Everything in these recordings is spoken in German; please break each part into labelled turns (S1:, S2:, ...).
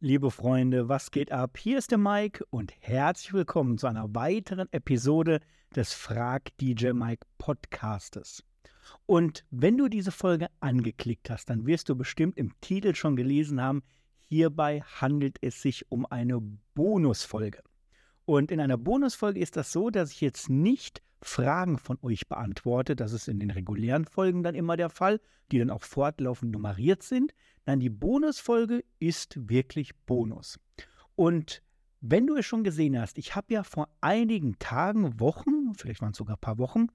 S1: Liebe Freunde, was geht ab? Hier ist der Mike und herzlich willkommen zu einer weiteren Episode des Frag DJ Mike Podcastes. Und wenn du diese Folge angeklickt hast, dann wirst du bestimmt im Titel schon gelesen haben, hierbei handelt es sich um eine Bonusfolge. Und in einer Bonusfolge ist das so, dass ich jetzt nicht Fragen von euch beantworte. Das ist in den regulären Folgen dann immer der Fall, die dann auch fortlaufend nummeriert sind. Nein, die Bonusfolge ist wirklich Bonus. Und wenn du es schon gesehen hast, ich habe ja vor einigen Tagen, Wochen, vielleicht waren es sogar ein paar Wochen,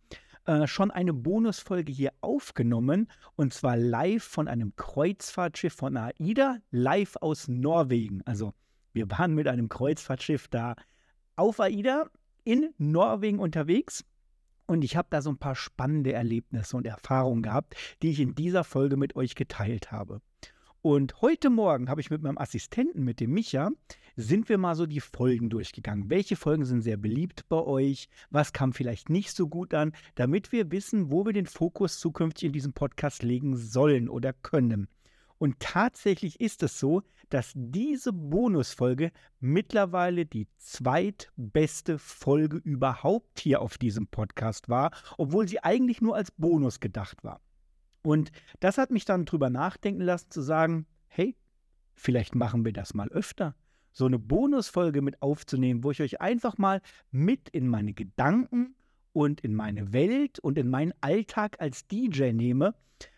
S1: äh, schon eine Bonusfolge hier aufgenommen und zwar live von einem Kreuzfahrtschiff von AIDA, live aus Norwegen. Also wir waren mit einem Kreuzfahrtschiff da auf AIDA in Norwegen unterwegs und ich habe da so ein paar spannende Erlebnisse und Erfahrungen gehabt, die ich in dieser Folge mit euch geteilt habe. Und heute Morgen habe ich mit meinem Assistenten, mit dem Micha, sind wir mal so die Folgen durchgegangen. Welche Folgen sind sehr beliebt bei euch? Was kam vielleicht nicht so gut an? Damit wir wissen, wo wir den Fokus zukünftig in diesem Podcast legen sollen oder können. Und tatsächlich ist es so, dass diese Bonusfolge mittlerweile die zweitbeste Folge überhaupt hier auf diesem Podcast war, obwohl sie eigentlich nur als Bonus gedacht war. Und das hat mich dann drüber nachdenken lassen, zu sagen, hey, vielleicht machen wir das mal öfter. So eine Bonusfolge mit aufzunehmen, wo ich euch einfach mal mit in meine Gedanken und in meine Welt und in meinen Alltag als DJ nehme,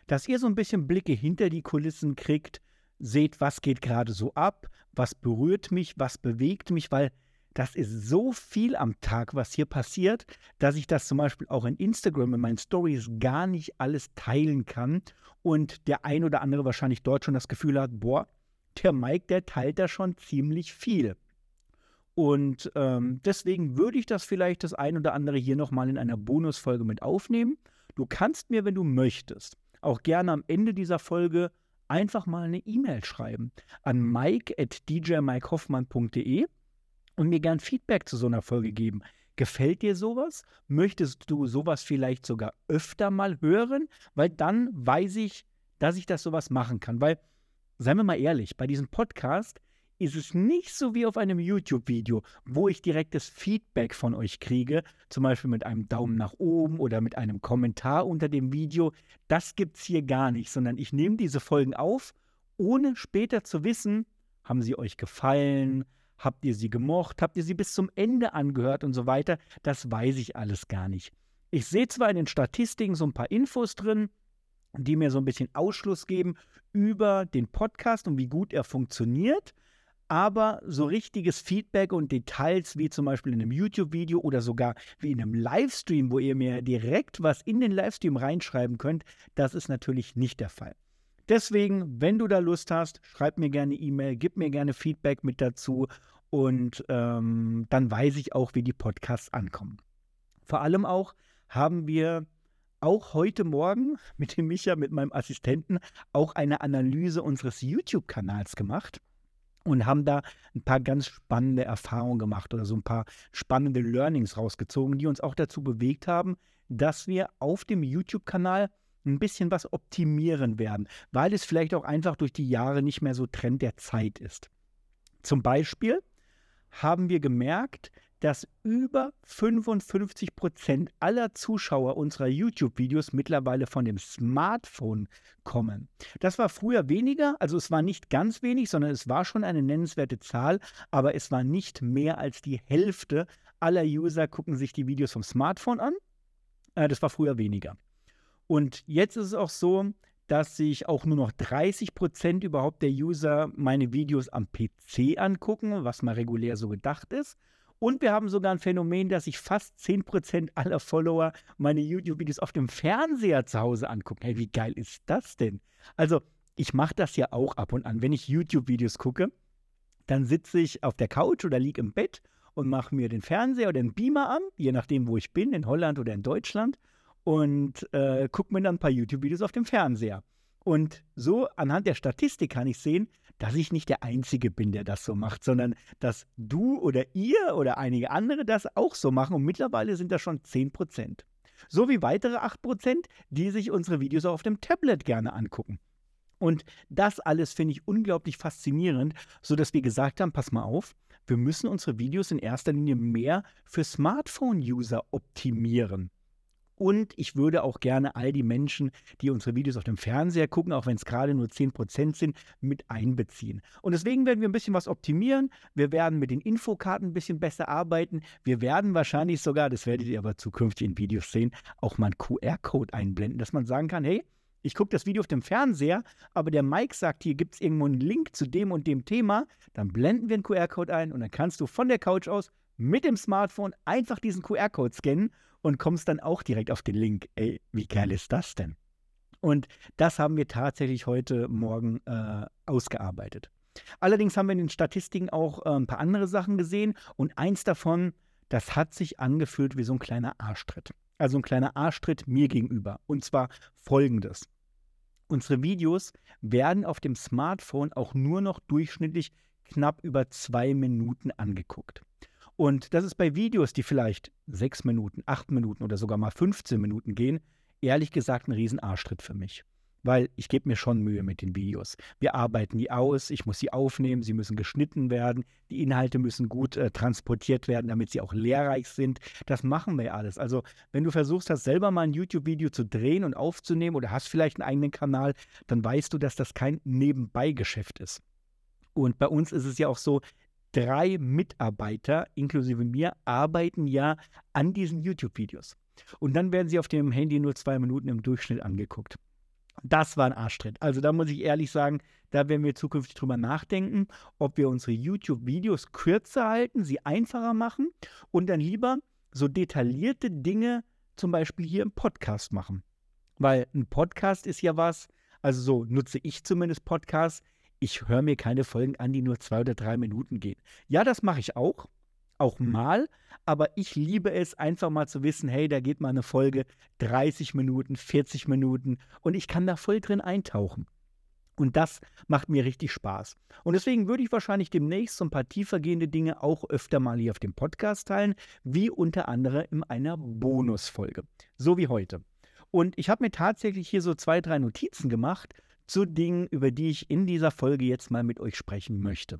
S1: dass ihr so ein bisschen Blicke hinter die Kulissen kriegt, seht, was geht gerade so ab, was berührt mich, was bewegt mich, weil das ist so viel am Tag, was hier passiert, dass ich das zum Beispiel auch in Instagram in meinen Stories gar nicht alles teilen kann und der ein oder andere wahrscheinlich dort schon das Gefühl hat, boah, der Mike, der teilt da schon ziemlich viel. Und ähm, deswegen würde ich das vielleicht das ein oder andere hier nochmal in einer Bonusfolge mit aufnehmen. Du kannst mir, wenn du möchtest, auch gerne am Ende dieser Folge einfach mal eine E-Mail schreiben an mike at djmikehoffmann.de und mir gern Feedback zu so einer Folge geben. Gefällt dir sowas? Möchtest du sowas vielleicht sogar öfter mal hören? Weil dann weiß ich, dass ich das sowas machen kann. Weil, seien wir mal ehrlich, bei diesem Podcast ist es nicht so wie auf einem YouTube-Video, wo ich direktes Feedback von euch kriege, zum Beispiel mit einem Daumen nach oben oder mit einem Kommentar unter dem Video. Das gibt es hier gar nicht, sondern ich nehme diese Folgen auf, ohne später zu wissen, haben sie euch gefallen, Habt ihr sie gemocht? Habt ihr sie bis zum Ende angehört und so weiter? Das weiß ich alles gar nicht. Ich sehe zwar in den Statistiken so ein paar Infos drin, die mir so ein bisschen Ausschluss geben über den Podcast und wie gut er funktioniert, aber so richtiges Feedback und Details wie zum Beispiel in einem YouTube-Video oder sogar wie in einem Livestream, wo ihr mir direkt was in den Livestream reinschreiben könnt, das ist natürlich nicht der Fall. Deswegen, wenn du da Lust hast, schreib mir gerne E-Mail, gib mir gerne Feedback mit dazu und ähm, dann weiß ich auch, wie die Podcasts ankommen. Vor allem auch haben wir auch heute Morgen mit dem Micha, mit meinem Assistenten, auch eine Analyse unseres YouTube-Kanals gemacht und haben da ein paar ganz spannende Erfahrungen gemacht oder so ein paar spannende Learnings rausgezogen, die uns auch dazu bewegt haben, dass wir auf dem YouTube-Kanal ein bisschen was optimieren werden, weil es vielleicht auch einfach durch die Jahre nicht mehr so Trend der Zeit ist. Zum Beispiel haben wir gemerkt, dass über 55 Prozent aller Zuschauer unserer YouTube-Videos mittlerweile von dem Smartphone kommen. Das war früher weniger, also es war nicht ganz wenig, sondern es war schon eine nennenswerte Zahl, aber es war nicht mehr als die Hälfte aller User gucken sich die Videos vom Smartphone an. Äh, das war früher weniger. Und jetzt ist es auch so, dass sich auch nur noch 30 Prozent überhaupt der User meine Videos am PC angucken, was mal regulär so gedacht ist. Und wir haben sogar ein Phänomen, dass sich fast 10 Prozent aller Follower meine YouTube-Videos auf dem Fernseher zu Hause angucken. Hey, wie geil ist das denn? Also, ich mache das ja auch ab und an. Wenn ich YouTube-Videos gucke, dann sitze ich auf der Couch oder liege im Bett und mache mir den Fernseher oder den Beamer an, je nachdem, wo ich bin, in Holland oder in Deutschland und äh, gucke mir dann ein paar YouTube-Videos auf dem Fernseher. Und so anhand der Statistik kann ich sehen, dass ich nicht der Einzige bin, der das so macht, sondern dass du oder ihr oder einige andere das auch so machen. Und mittlerweile sind das schon 10 Prozent. So wie weitere 8 Prozent, die sich unsere Videos auf dem Tablet gerne angucken. Und das alles finde ich unglaublich faszinierend, sodass wir gesagt haben, pass mal auf, wir müssen unsere Videos in erster Linie mehr für Smartphone-User optimieren. Und ich würde auch gerne all die Menschen, die unsere Videos auf dem Fernseher gucken, auch wenn es gerade nur 10% sind, mit einbeziehen. Und deswegen werden wir ein bisschen was optimieren. Wir werden mit den Infokarten ein bisschen besser arbeiten. Wir werden wahrscheinlich sogar, das werdet ihr aber zukünftig in Videos sehen, auch mal einen QR-Code einblenden, dass man sagen kann, hey, ich gucke das Video auf dem Fernseher, aber der Mike sagt, hier gibt es irgendwo einen Link zu dem und dem Thema. Dann blenden wir einen QR-Code ein und dann kannst du von der Couch aus mit dem Smartphone einfach diesen QR-Code scannen und kommst dann auch direkt auf den Link. Ey, wie geil ist das denn? Und das haben wir tatsächlich heute Morgen äh, ausgearbeitet. Allerdings haben wir in den Statistiken auch äh, ein paar andere Sachen gesehen und eins davon, das hat sich angefühlt wie so ein kleiner Arschtritt. Also ein kleiner Arschtritt mir gegenüber. Und zwar folgendes. Unsere Videos werden auf dem Smartphone auch nur noch durchschnittlich knapp über zwei Minuten angeguckt. Und das ist bei Videos, die vielleicht sechs Minuten, acht Minuten oder sogar mal 15 Minuten gehen, ehrlich gesagt ein Riesenarschtritt für mich weil ich gebe mir schon Mühe mit den Videos. Wir arbeiten die aus, ich muss sie aufnehmen, sie müssen geschnitten werden, die Inhalte müssen gut äh, transportiert werden, damit sie auch lehrreich sind. Das machen wir alles. Also wenn du versuchst hast, selber mal ein YouTube-Video zu drehen und aufzunehmen oder hast vielleicht einen eigenen Kanal, dann weißt du, dass das kein Nebenbeigeschäft ist. Und bei uns ist es ja auch so, drei Mitarbeiter, inklusive mir, arbeiten ja an diesen YouTube-Videos. Und dann werden sie auf dem Handy nur zwei Minuten im Durchschnitt angeguckt. Das war ein Arschtritt. Also da muss ich ehrlich sagen, da werden wir zukünftig drüber nachdenken, ob wir unsere YouTube-Videos kürzer halten, sie einfacher machen und dann lieber so detaillierte Dinge zum Beispiel hier im Podcast machen. Weil ein Podcast ist ja was, also so nutze ich zumindest Podcasts. Ich höre mir keine Folgen an, die nur zwei oder drei Minuten gehen. Ja, das mache ich auch auch mhm. mal, aber ich liebe es einfach mal zu wissen, hey, da geht mal eine Folge 30 Minuten, 40 Minuten und ich kann da voll drin eintauchen. Und das macht mir richtig Spaß. Und deswegen würde ich wahrscheinlich demnächst so ein paar tiefergehende Dinge auch öfter mal hier auf dem Podcast teilen, wie unter anderem in einer Bonusfolge. So wie heute. Und ich habe mir tatsächlich hier so zwei, drei Notizen gemacht zu Dingen, über die ich in dieser Folge jetzt mal mit euch sprechen möchte.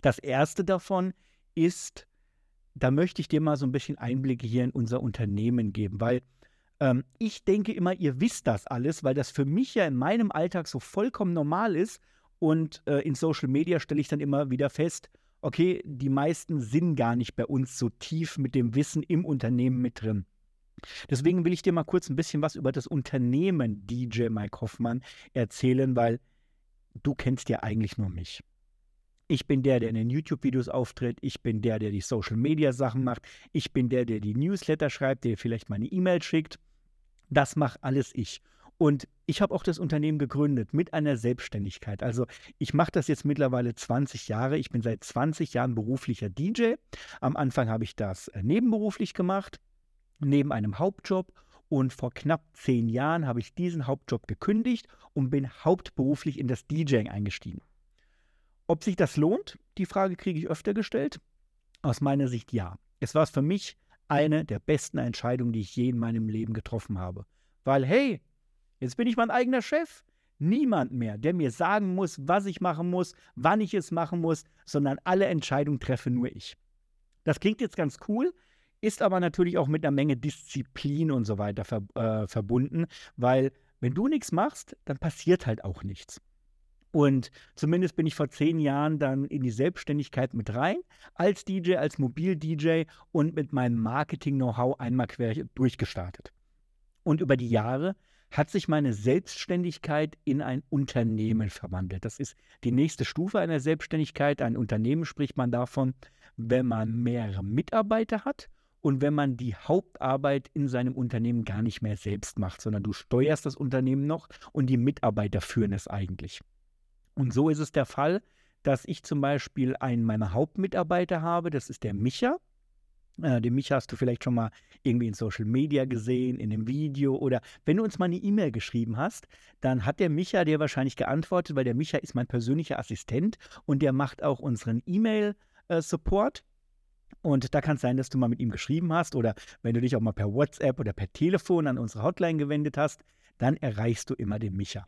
S1: Das erste davon ist da möchte ich dir mal so ein bisschen Einblicke hier in unser Unternehmen geben, weil ähm, ich denke immer, ihr wisst das alles, weil das für mich ja in meinem Alltag so vollkommen normal ist. Und äh, in Social Media stelle ich dann immer wieder fest, okay, die meisten sind gar nicht bei uns so tief mit dem Wissen im Unternehmen mit drin. Deswegen will ich dir mal kurz ein bisschen was über das Unternehmen DJ Mike Hoffmann erzählen, weil du kennst ja eigentlich nur mich. Ich bin der, der in den YouTube-Videos auftritt. Ich bin der, der die Social-Media-Sachen macht. Ich bin der, der die Newsletter schreibt, der vielleicht meine E-Mail schickt. Das mache alles ich. Und ich habe auch das Unternehmen gegründet mit einer Selbstständigkeit. Also ich mache das jetzt mittlerweile 20 Jahre. Ich bin seit 20 Jahren beruflicher DJ. Am Anfang habe ich das äh, nebenberuflich gemacht, neben einem Hauptjob. Und vor knapp zehn Jahren habe ich diesen Hauptjob gekündigt und bin hauptberuflich in das DJing eingestiegen. Ob sich das lohnt, die Frage kriege ich öfter gestellt. Aus meiner Sicht ja. Es war für mich eine der besten Entscheidungen, die ich je in meinem Leben getroffen habe. Weil, hey, jetzt bin ich mein eigener Chef. Niemand mehr, der mir sagen muss, was ich machen muss, wann ich es machen muss, sondern alle Entscheidungen treffe nur ich. Das klingt jetzt ganz cool, ist aber natürlich auch mit einer Menge Disziplin und so weiter ver äh, verbunden, weil wenn du nichts machst, dann passiert halt auch nichts. Und zumindest bin ich vor zehn Jahren dann in die Selbstständigkeit mit rein, als DJ, als Mobil-DJ und mit meinem Marketing-Know-how einmal quer durchgestartet. Und über die Jahre hat sich meine Selbstständigkeit in ein Unternehmen verwandelt. Das ist die nächste Stufe einer Selbstständigkeit. Ein Unternehmen spricht man davon, wenn man mehrere Mitarbeiter hat und wenn man die Hauptarbeit in seinem Unternehmen gar nicht mehr selbst macht, sondern du steuerst das Unternehmen noch und die Mitarbeiter führen es eigentlich. Und so ist es der Fall, dass ich zum Beispiel einen meiner Hauptmitarbeiter habe, das ist der Micha. Äh, den Micha hast du vielleicht schon mal irgendwie in Social Media gesehen, in einem Video oder wenn du uns mal eine E-Mail geschrieben hast, dann hat der Micha dir wahrscheinlich geantwortet, weil der Micha ist mein persönlicher Assistent und der macht auch unseren E-Mail-Support. Und da kann es sein, dass du mal mit ihm geschrieben hast oder wenn du dich auch mal per WhatsApp oder per Telefon an unsere Hotline gewendet hast, dann erreichst du immer den Micha.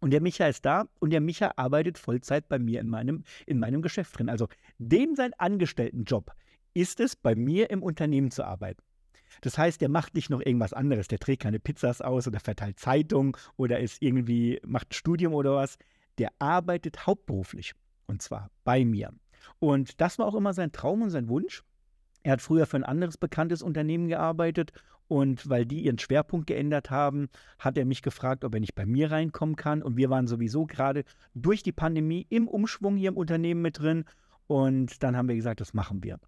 S1: Und der Micha ist da und der Micha arbeitet Vollzeit bei mir in meinem, in meinem Geschäft drin. Also dem sein Angestelltenjob ist es, bei mir im Unternehmen zu arbeiten. Das heißt, der macht nicht noch irgendwas anderes. Der trägt keine Pizzas aus oder verteilt Zeitungen oder ist irgendwie, macht ein Studium oder was. Der arbeitet hauptberuflich und zwar bei mir. Und das war auch immer sein Traum und sein Wunsch. Er hat früher für ein anderes bekanntes Unternehmen gearbeitet und weil die ihren Schwerpunkt geändert haben, hat er mich gefragt, ob er nicht bei mir reinkommen kann. Und wir waren sowieso gerade durch die Pandemie im Umschwung hier im Unternehmen mit drin. Und dann haben wir gesagt, das machen wir.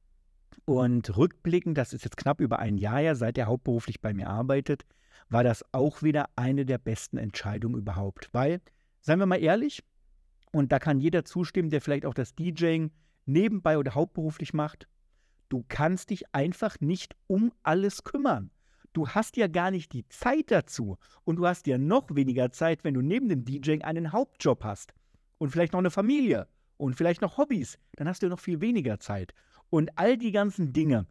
S1: Und rückblickend, das ist jetzt knapp über ein Jahr her, seit er hauptberuflich bei mir arbeitet, war das auch wieder eine der besten Entscheidungen überhaupt. Weil, seien wir mal ehrlich, und da kann jeder zustimmen, der vielleicht auch das DJing nebenbei oder hauptberuflich macht, du kannst dich einfach nicht um alles kümmern. Du hast ja gar nicht die Zeit dazu und du hast ja noch weniger Zeit, wenn du neben dem DJing einen Hauptjob hast und vielleicht noch eine Familie und vielleicht noch Hobbys, dann hast du noch viel weniger Zeit. Und all die ganzen Dinge,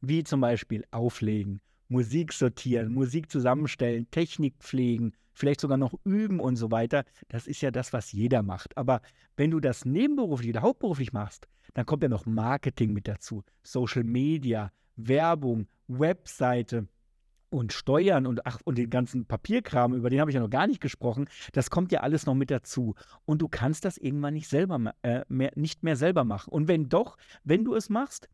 S1: wie zum Beispiel Auflegen, Musik sortieren, Musik zusammenstellen, Technik pflegen, vielleicht sogar noch üben und so weiter, das ist ja das, was jeder macht. Aber wenn du das nebenberuflich oder hauptberuflich machst, dann kommt ja noch Marketing mit dazu, Social Media, Werbung, Webseite, und Steuern und ach und den ganzen Papierkram, über den habe ich ja noch gar nicht gesprochen, das kommt ja alles noch mit dazu. Und du kannst das irgendwann nicht selber äh, mehr, nicht mehr selber machen. Und wenn doch, wenn du es machst,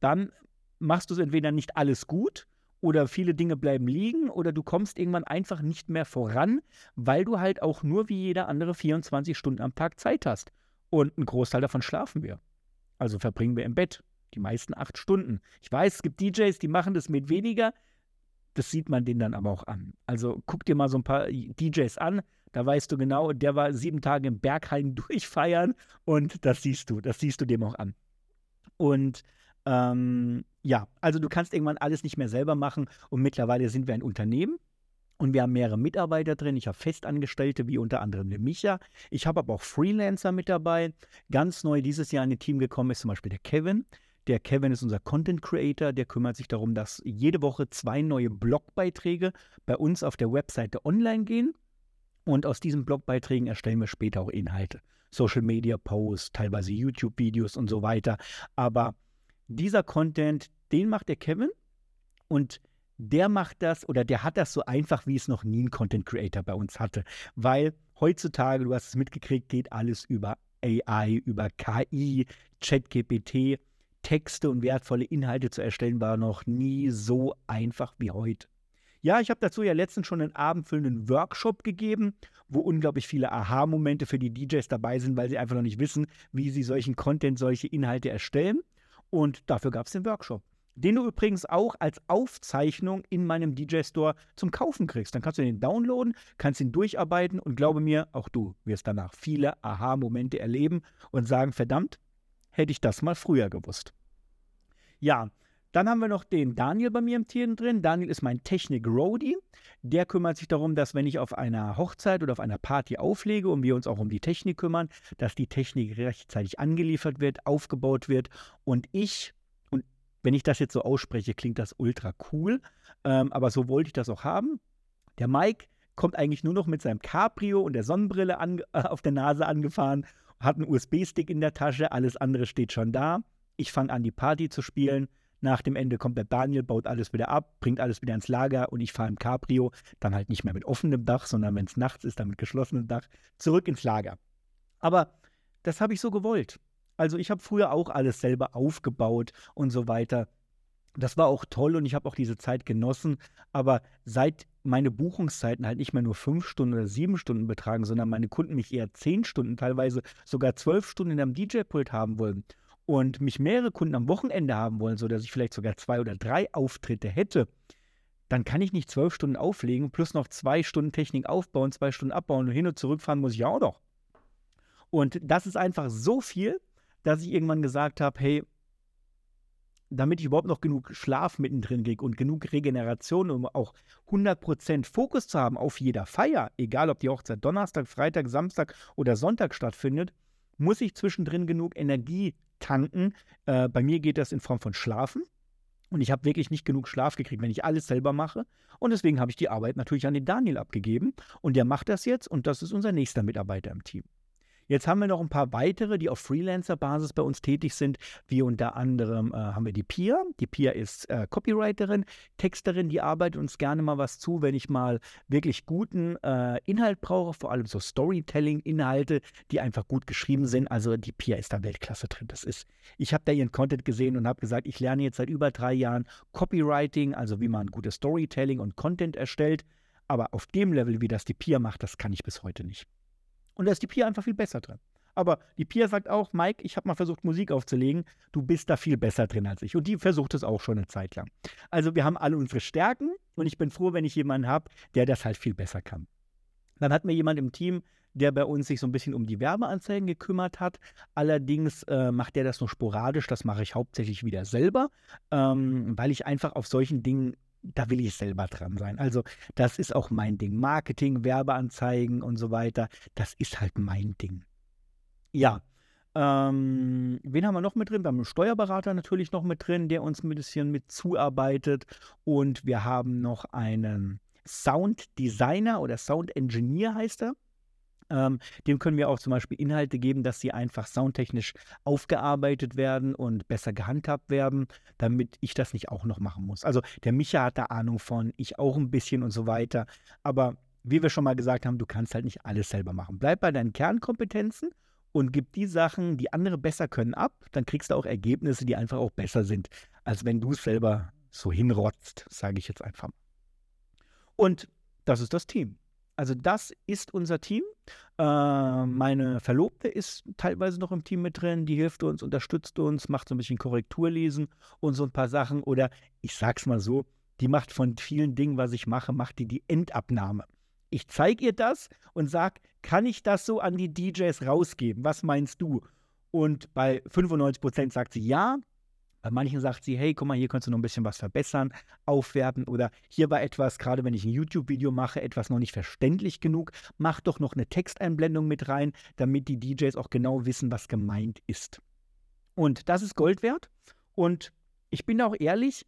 S1: dann machst du es entweder nicht alles gut oder viele Dinge bleiben liegen oder du kommst irgendwann einfach nicht mehr voran, weil du halt auch nur wie jeder andere 24 Stunden am Tag Zeit hast. Und einen Großteil davon schlafen wir. Also verbringen wir im Bett. Die meisten acht Stunden. Ich weiß, es gibt DJs, die machen das mit weniger. Das sieht man den dann aber auch an. Also guck dir mal so ein paar DJs an. Da weißt du genau, der war sieben Tage im Berghain durchfeiern und das siehst du, das siehst du dem auch an. Und ähm, ja, also du kannst irgendwann alles nicht mehr selber machen und mittlerweile sind wir ein Unternehmen und wir haben mehrere Mitarbeiter drin. Ich habe Festangestellte, wie unter anderem der Micha. Ich habe aber auch Freelancer mit dabei. Ganz neu dieses Jahr in ein Team gekommen ist zum Beispiel der Kevin. Der Kevin ist unser Content Creator, der kümmert sich darum, dass jede Woche zwei neue Blogbeiträge bei uns auf der Webseite online gehen. Und aus diesen Blogbeiträgen erstellen wir später auch Inhalte. Social Media Posts, teilweise YouTube-Videos und so weiter. Aber dieser Content, den macht der Kevin und der macht das oder der hat das so einfach, wie es noch nie ein Content Creator bei uns hatte. Weil heutzutage, du hast es mitgekriegt, geht alles über AI, über KI, ChatGPT. Texte und wertvolle Inhalte zu erstellen, war noch nie so einfach wie heute. Ja, ich habe dazu ja letztens schon einen abendfüllenden Workshop gegeben, wo unglaublich viele Aha-Momente für die DJs dabei sind, weil sie einfach noch nicht wissen, wie sie solchen Content, solche Inhalte erstellen. Und dafür gab es den Workshop, den du übrigens auch als Aufzeichnung in meinem DJ-Store zum Kaufen kriegst. Dann kannst du den downloaden, kannst ihn durcharbeiten und glaube mir, auch du wirst danach viele Aha-Momente erleben und sagen, verdammt, hätte ich das mal früher gewusst. Ja, dann haben wir noch den Daniel bei mir im Team drin. Daniel ist mein Technik-Roadie. Der kümmert sich darum, dass wenn ich auf einer Hochzeit oder auf einer Party auflege und wir uns auch um die Technik kümmern, dass die Technik rechtzeitig angeliefert wird, aufgebaut wird und ich, und wenn ich das jetzt so ausspreche, klingt das ultra cool, ähm, aber so wollte ich das auch haben. Der Mike kommt eigentlich nur noch mit seinem Cabrio und der Sonnenbrille an, äh, auf der Nase angefahren, hat einen USB-Stick in der Tasche, alles andere steht schon da ich fange an, die Party zu spielen. Nach dem Ende kommt der Daniel, baut alles wieder ab, bringt alles wieder ins Lager und ich fahre im Cabrio, dann halt nicht mehr mit offenem Dach, sondern wenn es nachts ist, dann mit geschlossenem Dach, zurück ins Lager. Aber das habe ich so gewollt. Also ich habe früher auch alles selber aufgebaut und so weiter. Das war auch toll und ich habe auch diese Zeit genossen. Aber seit meine Buchungszeiten halt nicht mehr nur fünf Stunden oder sieben Stunden betragen, sondern meine Kunden mich eher zehn Stunden, teilweise sogar zwölf Stunden einem DJ-Pult haben wollen und mich mehrere Kunden am Wochenende haben wollen, sodass ich vielleicht sogar zwei oder drei Auftritte hätte, dann kann ich nicht zwölf Stunden auflegen, plus noch zwei Stunden Technik aufbauen, zwei Stunden abbauen und hin und zurückfahren muss ich auch noch. Und das ist einfach so viel, dass ich irgendwann gesagt habe, hey, damit ich überhaupt noch genug Schlaf mittendrin kriege und genug Regeneration, um auch 100% Fokus zu haben auf jeder Feier, egal ob die Hochzeit Donnerstag, Freitag, Samstag oder Sonntag stattfindet, muss ich zwischendrin genug Energie tanken. Äh, bei mir geht das in Form von Schlafen. Und ich habe wirklich nicht genug Schlaf gekriegt, wenn ich alles selber mache. Und deswegen habe ich die Arbeit natürlich an den Daniel abgegeben. Und der macht das jetzt und das ist unser nächster Mitarbeiter im Team. Jetzt haben wir noch ein paar weitere, die auf Freelancer-Basis bei uns tätig sind, wie unter anderem äh, haben wir die Pia. Die Pia ist äh, Copywriterin, Texterin, die arbeitet uns gerne mal was zu, wenn ich mal wirklich guten äh, Inhalt brauche, vor allem so Storytelling-Inhalte, die einfach gut geschrieben sind. Also die Pia ist da Weltklasse drin. Das ist, ich habe da ihren Content gesehen und habe gesagt, ich lerne jetzt seit über drei Jahren Copywriting, also wie man gutes Storytelling und Content erstellt. Aber auf dem Level, wie das die Pia macht, das kann ich bis heute nicht. Und da ist die Pia einfach viel besser drin. Aber die Pia sagt auch, Mike, ich habe mal versucht, Musik aufzulegen. Du bist da viel besser drin als ich. Und die versucht es auch schon eine Zeit lang. Also wir haben alle unsere Stärken und ich bin froh, wenn ich jemanden habe, der das halt viel besser kann. Dann hat mir jemand im Team, der bei uns sich so ein bisschen um die Werbeanzeigen gekümmert hat. Allerdings äh, macht der das nur sporadisch. Das mache ich hauptsächlich wieder selber, ähm, weil ich einfach auf solchen Dingen da will ich selber dran sein. Also das ist auch mein Ding. Marketing, Werbeanzeigen und so weiter, das ist halt mein Ding. Ja, ähm, wen haben wir noch mit drin? Wir haben einen Steuerberater natürlich noch mit drin, der uns ein bisschen mit zuarbeitet. Und wir haben noch einen Sound Designer oder Sound Engineer heißt er. Ähm, dem können wir auch zum Beispiel Inhalte geben, dass sie einfach soundtechnisch aufgearbeitet werden und besser gehandhabt werden, damit ich das nicht auch noch machen muss. Also der Micha hat da Ahnung von, ich auch ein bisschen und so weiter. Aber wie wir schon mal gesagt haben, du kannst halt nicht alles selber machen. Bleib bei deinen Kernkompetenzen und gib die Sachen, die andere besser können, ab. Dann kriegst du auch Ergebnisse, die einfach auch besser sind, als wenn du es selber so hinrotzt, sage ich jetzt einfach. Und das ist das Team. Also das ist unser Team. Äh, meine Verlobte ist teilweise noch im Team mit drin, die hilft uns, unterstützt uns, macht so ein bisschen Korrekturlesen und so ein paar Sachen. Oder ich sag's mal so, die macht von vielen Dingen, was ich mache, macht die die Endabnahme. Ich zeige ihr das und sage, kann ich das so an die DJs rausgeben? Was meinst du? Und bei 95 Prozent sagt sie ja, bei manchen sagt sie, hey, guck mal, hier kannst du noch ein bisschen was verbessern, aufwerten oder hier war etwas, gerade wenn ich ein YouTube-Video mache, etwas noch nicht verständlich genug, mach doch noch eine Texteinblendung mit rein, damit die DJs auch genau wissen, was gemeint ist. Und das ist Gold wert. Und ich bin auch ehrlich,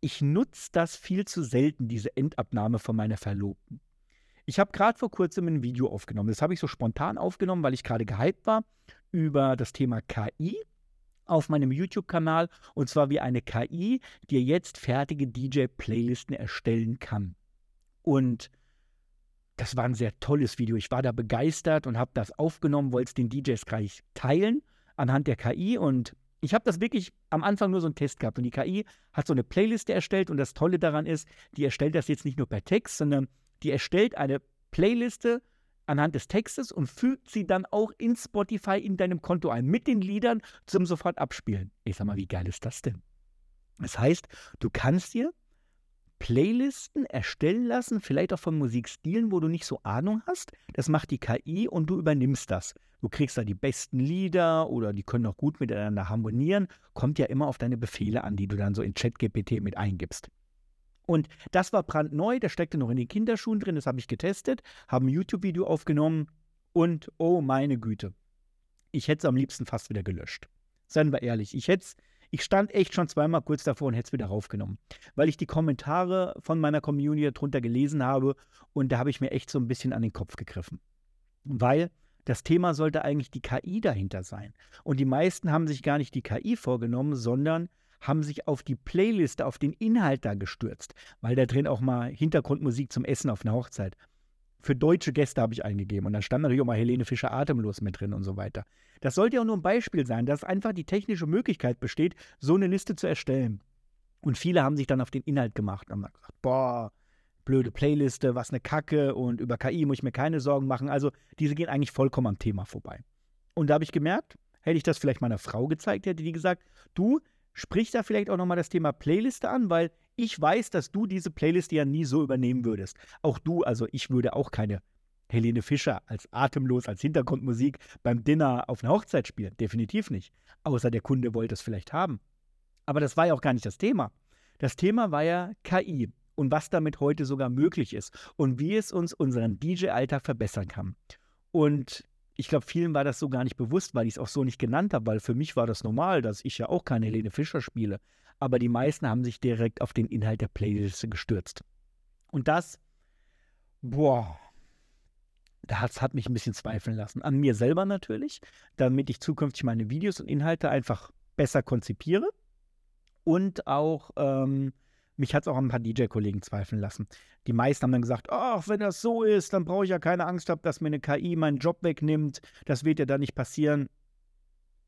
S1: ich nutze das viel zu selten, diese Endabnahme von meiner Verlobten. Ich habe gerade vor kurzem ein Video aufgenommen. Das habe ich so spontan aufgenommen, weil ich gerade gehypt war über das Thema KI auf meinem YouTube-Kanal und zwar wie eine KI dir jetzt fertige DJ-Playlisten erstellen kann. Und das war ein sehr tolles Video. Ich war da begeistert und habe das aufgenommen, wollte es den DJs gleich teilen anhand der KI und ich habe das wirklich am Anfang nur so einen Test gehabt und die KI hat so eine Playliste erstellt und das Tolle daran ist, die erstellt das jetzt nicht nur per Text, sondern die erstellt eine Playliste anhand des Textes und fügt sie dann auch in Spotify in deinem Konto ein mit den Liedern zum sofort abspielen. Ich sag mal, wie geil ist das denn? Das heißt, du kannst dir Playlisten erstellen lassen, vielleicht auch von Musikstilen, wo du nicht so Ahnung hast. Das macht die KI und du übernimmst das. Du kriegst da die besten Lieder oder die können auch gut miteinander harmonieren. Kommt ja immer auf deine Befehle an, die du dann so in ChatGPT mit eingibst. Und das war brandneu, der steckte noch in den Kinderschuhen drin, das habe ich getestet, habe ein YouTube-Video aufgenommen und oh meine Güte, ich hätte es am liebsten fast wieder gelöscht. Seien wir ehrlich, ich hätte ich stand echt schon zweimal kurz davor und hätte es wieder raufgenommen, weil ich die Kommentare von meiner Community darunter gelesen habe und da habe ich mir echt so ein bisschen an den Kopf gegriffen. Weil das Thema sollte eigentlich die KI dahinter sein. Und die meisten haben sich gar nicht die KI vorgenommen, sondern haben sich auf die Playliste, auf den Inhalt da gestürzt, weil da drin auch mal Hintergrundmusik zum Essen auf einer Hochzeit. Für deutsche Gäste habe ich eingegeben und da stand natürlich auch mal Helene Fischer atemlos mit drin und so weiter. Das sollte ja auch nur ein Beispiel sein, dass einfach die technische Möglichkeit besteht, so eine Liste zu erstellen. Und viele haben sich dann auf den Inhalt gemacht und haben gesagt, boah, blöde Playliste, was eine Kacke und über KI muss ich mir keine Sorgen machen. Also diese gehen eigentlich vollkommen am Thema vorbei. Und da habe ich gemerkt, hätte ich das vielleicht meiner Frau gezeigt, hätte die gesagt, du, Sprich da vielleicht auch nochmal das Thema Playliste an, weil ich weiß, dass du diese Playliste ja nie so übernehmen würdest. Auch du, also ich würde auch keine Helene Fischer als atemlos, als Hintergrundmusik beim Dinner auf einer Hochzeit spielen. Definitiv nicht. Außer der Kunde wollte es vielleicht haben. Aber das war ja auch gar nicht das Thema. Das Thema war ja KI und was damit heute sogar möglich ist und wie es uns unseren DJ-Alltag verbessern kann. Und ich glaube, vielen war das so gar nicht bewusst, weil ich es auch so nicht genannt habe, weil für mich war das normal, dass ich ja auch keine Helene Fischer spiele. Aber die meisten haben sich direkt auf den Inhalt der Playliste gestürzt. Und das, boah, das hat mich ein bisschen zweifeln lassen. An mir selber natürlich, damit ich zukünftig meine Videos und Inhalte einfach besser konzipiere. Und auch, ähm, mich hat es auch ein paar DJ-Kollegen zweifeln lassen. Die meisten haben dann gesagt, ach, wenn das so ist, dann brauche ich ja keine Angst haben, dass mir eine KI meinen Job wegnimmt. Das wird ja dann nicht passieren.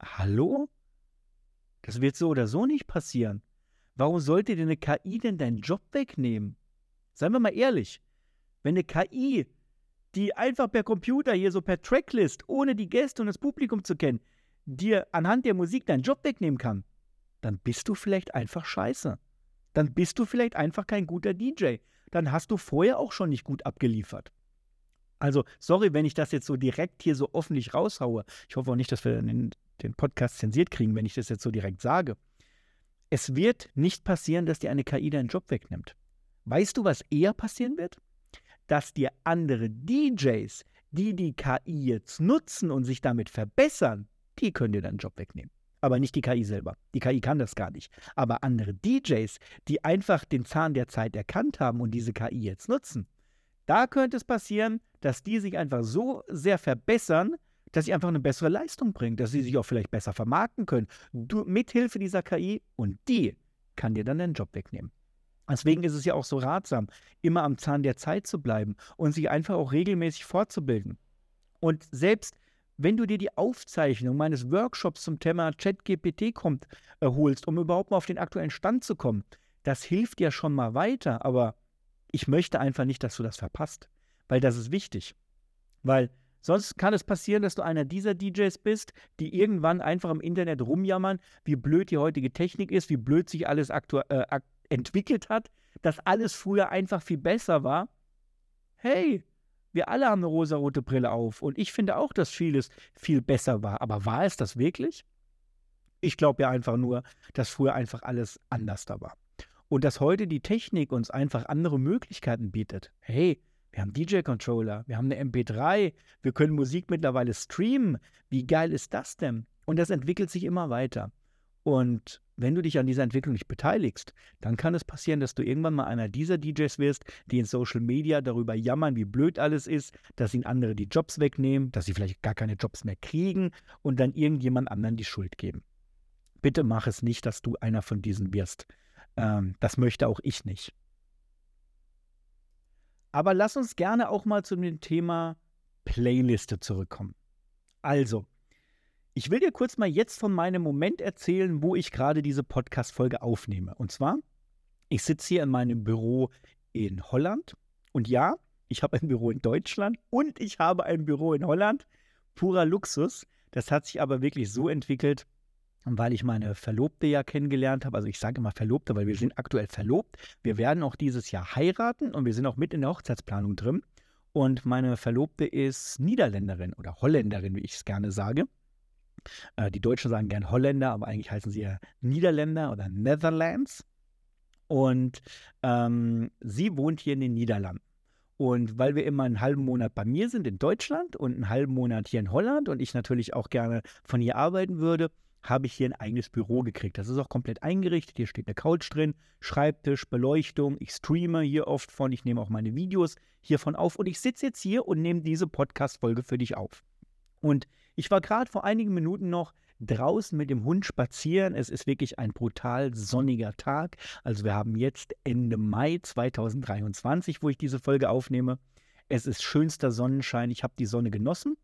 S1: Hallo? Das wird so oder so nicht passieren. Warum sollte dir eine KI denn deinen Job wegnehmen? Seien wir mal ehrlich. Wenn eine KI, die einfach per Computer hier so per Tracklist, ohne die Gäste und das Publikum zu kennen, dir anhand der Musik deinen Job wegnehmen kann, dann bist du vielleicht einfach scheiße. Dann bist du vielleicht einfach kein guter DJ. Dann hast du vorher auch schon nicht gut abgeliefert. Also, sorry, wenn ich das jetzt so direkt hier so öffentlich raushaue. Ich hoffe auch nicht, dass wir den, den Podcast zensiert kriegen, wenn ich das jetzt so direkt sage. Es wird nicht passieren, dass dir eine KI deinen Job wegnimmt. Weißt du, was eher passieren wird? Dass dir andere DJs, die die KI jetzt nutzen und sich damit verbessern, die können dir deinen Job wegnehmen. Aber nicht die KI selber. Die KI kann das gar nicht. Aber andere DJs, die einfach den Zahn der Zeit erkannt haben und diese KI jetzt nutzen, da könnte es passieren, dass die sich einfach so sehr verbessern, dass sie einfach eine bessere Leistung bringen, dass sie sich auch vielleicht besser vermarkten können, du, mithilfe dieser KI und die kann dir dann den Job wegnehmen. Deswegen ist es ja auch so ratsam, immer am Zahn der Zeit zu bleiben und sich einfach auch regelmäßig fortzubilden. Und selbst wenn du dir die Aufzeichnung meines Workshops zum Thema ChatGPT kommt, erholst, um überhaupt mal auf den aktuellen Stand zu kommen, das hilft dir schon mal weiter. Aber ich möchte einfach nicht, dass du das verpasst, weil das ist wichtig. Weil Sonst kann es passieren, dass du einer dieser DJs bist, die irgendwann einfach im Internet rumjammern, wie blöd die heutige Technik ist, wie blöd sich alles äh, entwickelt hat, dass alles früher einfach viel besser war. Hey, wir alle haben eine rosarote Brille auf und ich finde auch, dass vieles viel besser war. Aber war es das wirklich? Ich glaube ja einfach nur, dass früher einfach alles anders da war. Und dass heute die Technik uns einfach andere Möglichkeiten bietet. Hey, wir haben DJ-Controller, wir haben eine MP3, wir können Musik mittlerweile streamen. Wie geil ist das denn? Und das entwickelt sich immer weiter. Und wenn du dich an dieser Entwicklung nicht beteiligst, dann kann es passieren, dass du irgendwann mal einer dieser DJs wirst, die in Social Media darüber jammern, wie blöd alles ist, dass ihnen andere die Jobs wegnehmen, dass sie vielleicht gar keine Jobs mehr kriegen und dann irgendjemand anderen die Schuld geben. Bitte mach es nicht, dass du einer von diesen wirst. Ähm, das möchte auch ich nicht. Aber lass uns gerne auch mal zu dem Thema Playliste zurückkommen. Also, ich will dir kurz mal jetzt von meinem Moment erzählen, wo ich gerade diese Podcast-Folge aufnehme. Und zwar, ich sitze hier in meinem Büro in Holland. Und ja, ich habe ein Büro in Deutschland und ich habe ein Büro in Holland. Purer Luxus. Das hat sich aber wirklich so entwickelt, weil ich meine Verlobte ja kennengelernt habe. Also ich sage immer Verlobte, weil wir sind aktuell verlobt. Wir werden auch dieses Jahr heiraten und wir sind auch mit in der Hochzeitsplanung drin. Und meine Verlobte ist Niederländerin oder Holländerin, wie ich es gerne sage. Äh, die Deutschen sagen gern Holländer, aber eigentlich heißen sie ja Niederländer oder Netherlands. Und ähm, sie wohnt hier in den Niederlanden. Und weil wir immer einen halben Monat bei mir sind in Deutschland und einen halben Monat hier in Holland und ich natürlich auch gerne von hier arbeiten würde, habe ich hier ein eigenes Büro gekriegt. Das ist auch komplett eingerichtet. Hier steht eine Couch drin, Schreibtisch, Beleuchtung. Ich streame hier oft von. Ich nehme auch meine Videos hiervon auf. Und ich sitze jetzt hier und nehme diese Podcast-Folge für dich auf. Und ich war gerade vor einigen Minuten noch draußen mit dem Hund spazieren. Es ist wirklich ein brutal sonniger Tag. Also wir haben jetzt Ende Mai 2023, wo ich diese Folge aufnehme. Es ist schönster Sonnenschein. Ich habe die Sonne genossen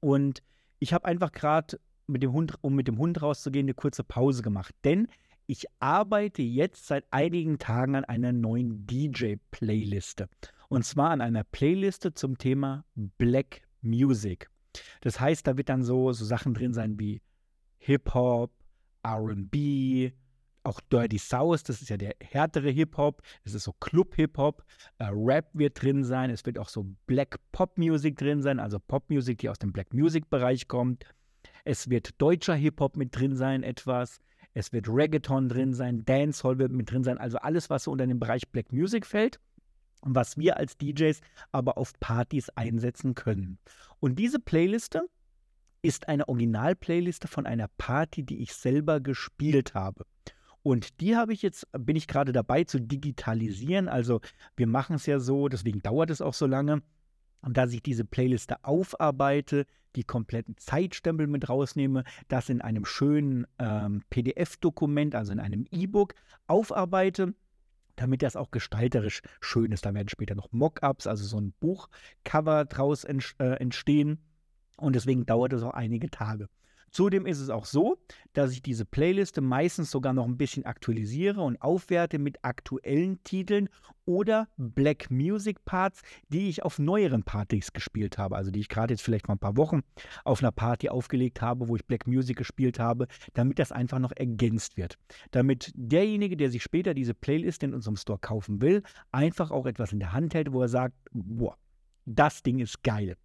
S1: und ich habe einfach gerade mit dem Hund, um mit dem Hund rauszugehen, eine kurze Pause gemacht. Denn ich arbeite jetzt seit einigen Tagen an einer neuen DJ-Playliste. Und zwar an einer Playliste zum Thema Black Music. Das heißt, da wird dann so, so Sachen drin sein wie Hip-Hop, RB, auch Dirty South, das ist ja der härtere Hip-Hop, es ist so Club-Hip-Hop, äh, Rap wird drin sein, es wird auch so Black Pop-Music drin sein, also Pop-Music, die aus dem Black Music-Bereich kommt. Es wird deutscher Hip-Hop mit drin sein, etwas. Es wird Reggaeton drin sein, Dancehall wird mit drin sein, also alles, was so unter den Bereich Black Music fällt was wir als DJs aber auf Partys einsetzen können. Und diese Playliste, ist eine Original-Playliste von einer Party, die ich selber gespielt habe. Und die habe ich jetzt, bin ich gerade dabei zu digitalisieren. Also wir machen es ja so, deswegen dauert es auch so lange, dass ich diese Playliste aufarbeite, die kompletten Zeitstempel mit rausnehme, das in einem schönen ähm, PDF-Dokument, also in einem E-Book, aufarbeite damit das auch gestalterisch schön ist. Da werden später noch Mockups, also so ein Buchcover draus äh, entstehen. Und deswegen dauert es auch einige Tage. Zudem ist es auch so, dass ich diese Playliste meistens sogar noch ein bisschen aktualisiere und aufwerte mit aktuellen Titeln oder Black Music Parts, die ich auf neueren Partys gespielt habe. Also die ich gerade jetzt vielleicht vor ein paar Wochen auf einer Party aufgelegt habe, wo ich Black Music gespielt habe, damit das einfach noch ergänzt wird. Damit derjenige, der sich später diese Playlist in unserem Store kaufen will, einfach auch etwas in der Hand hält, wo er sagt, boah, das Ding ist geil.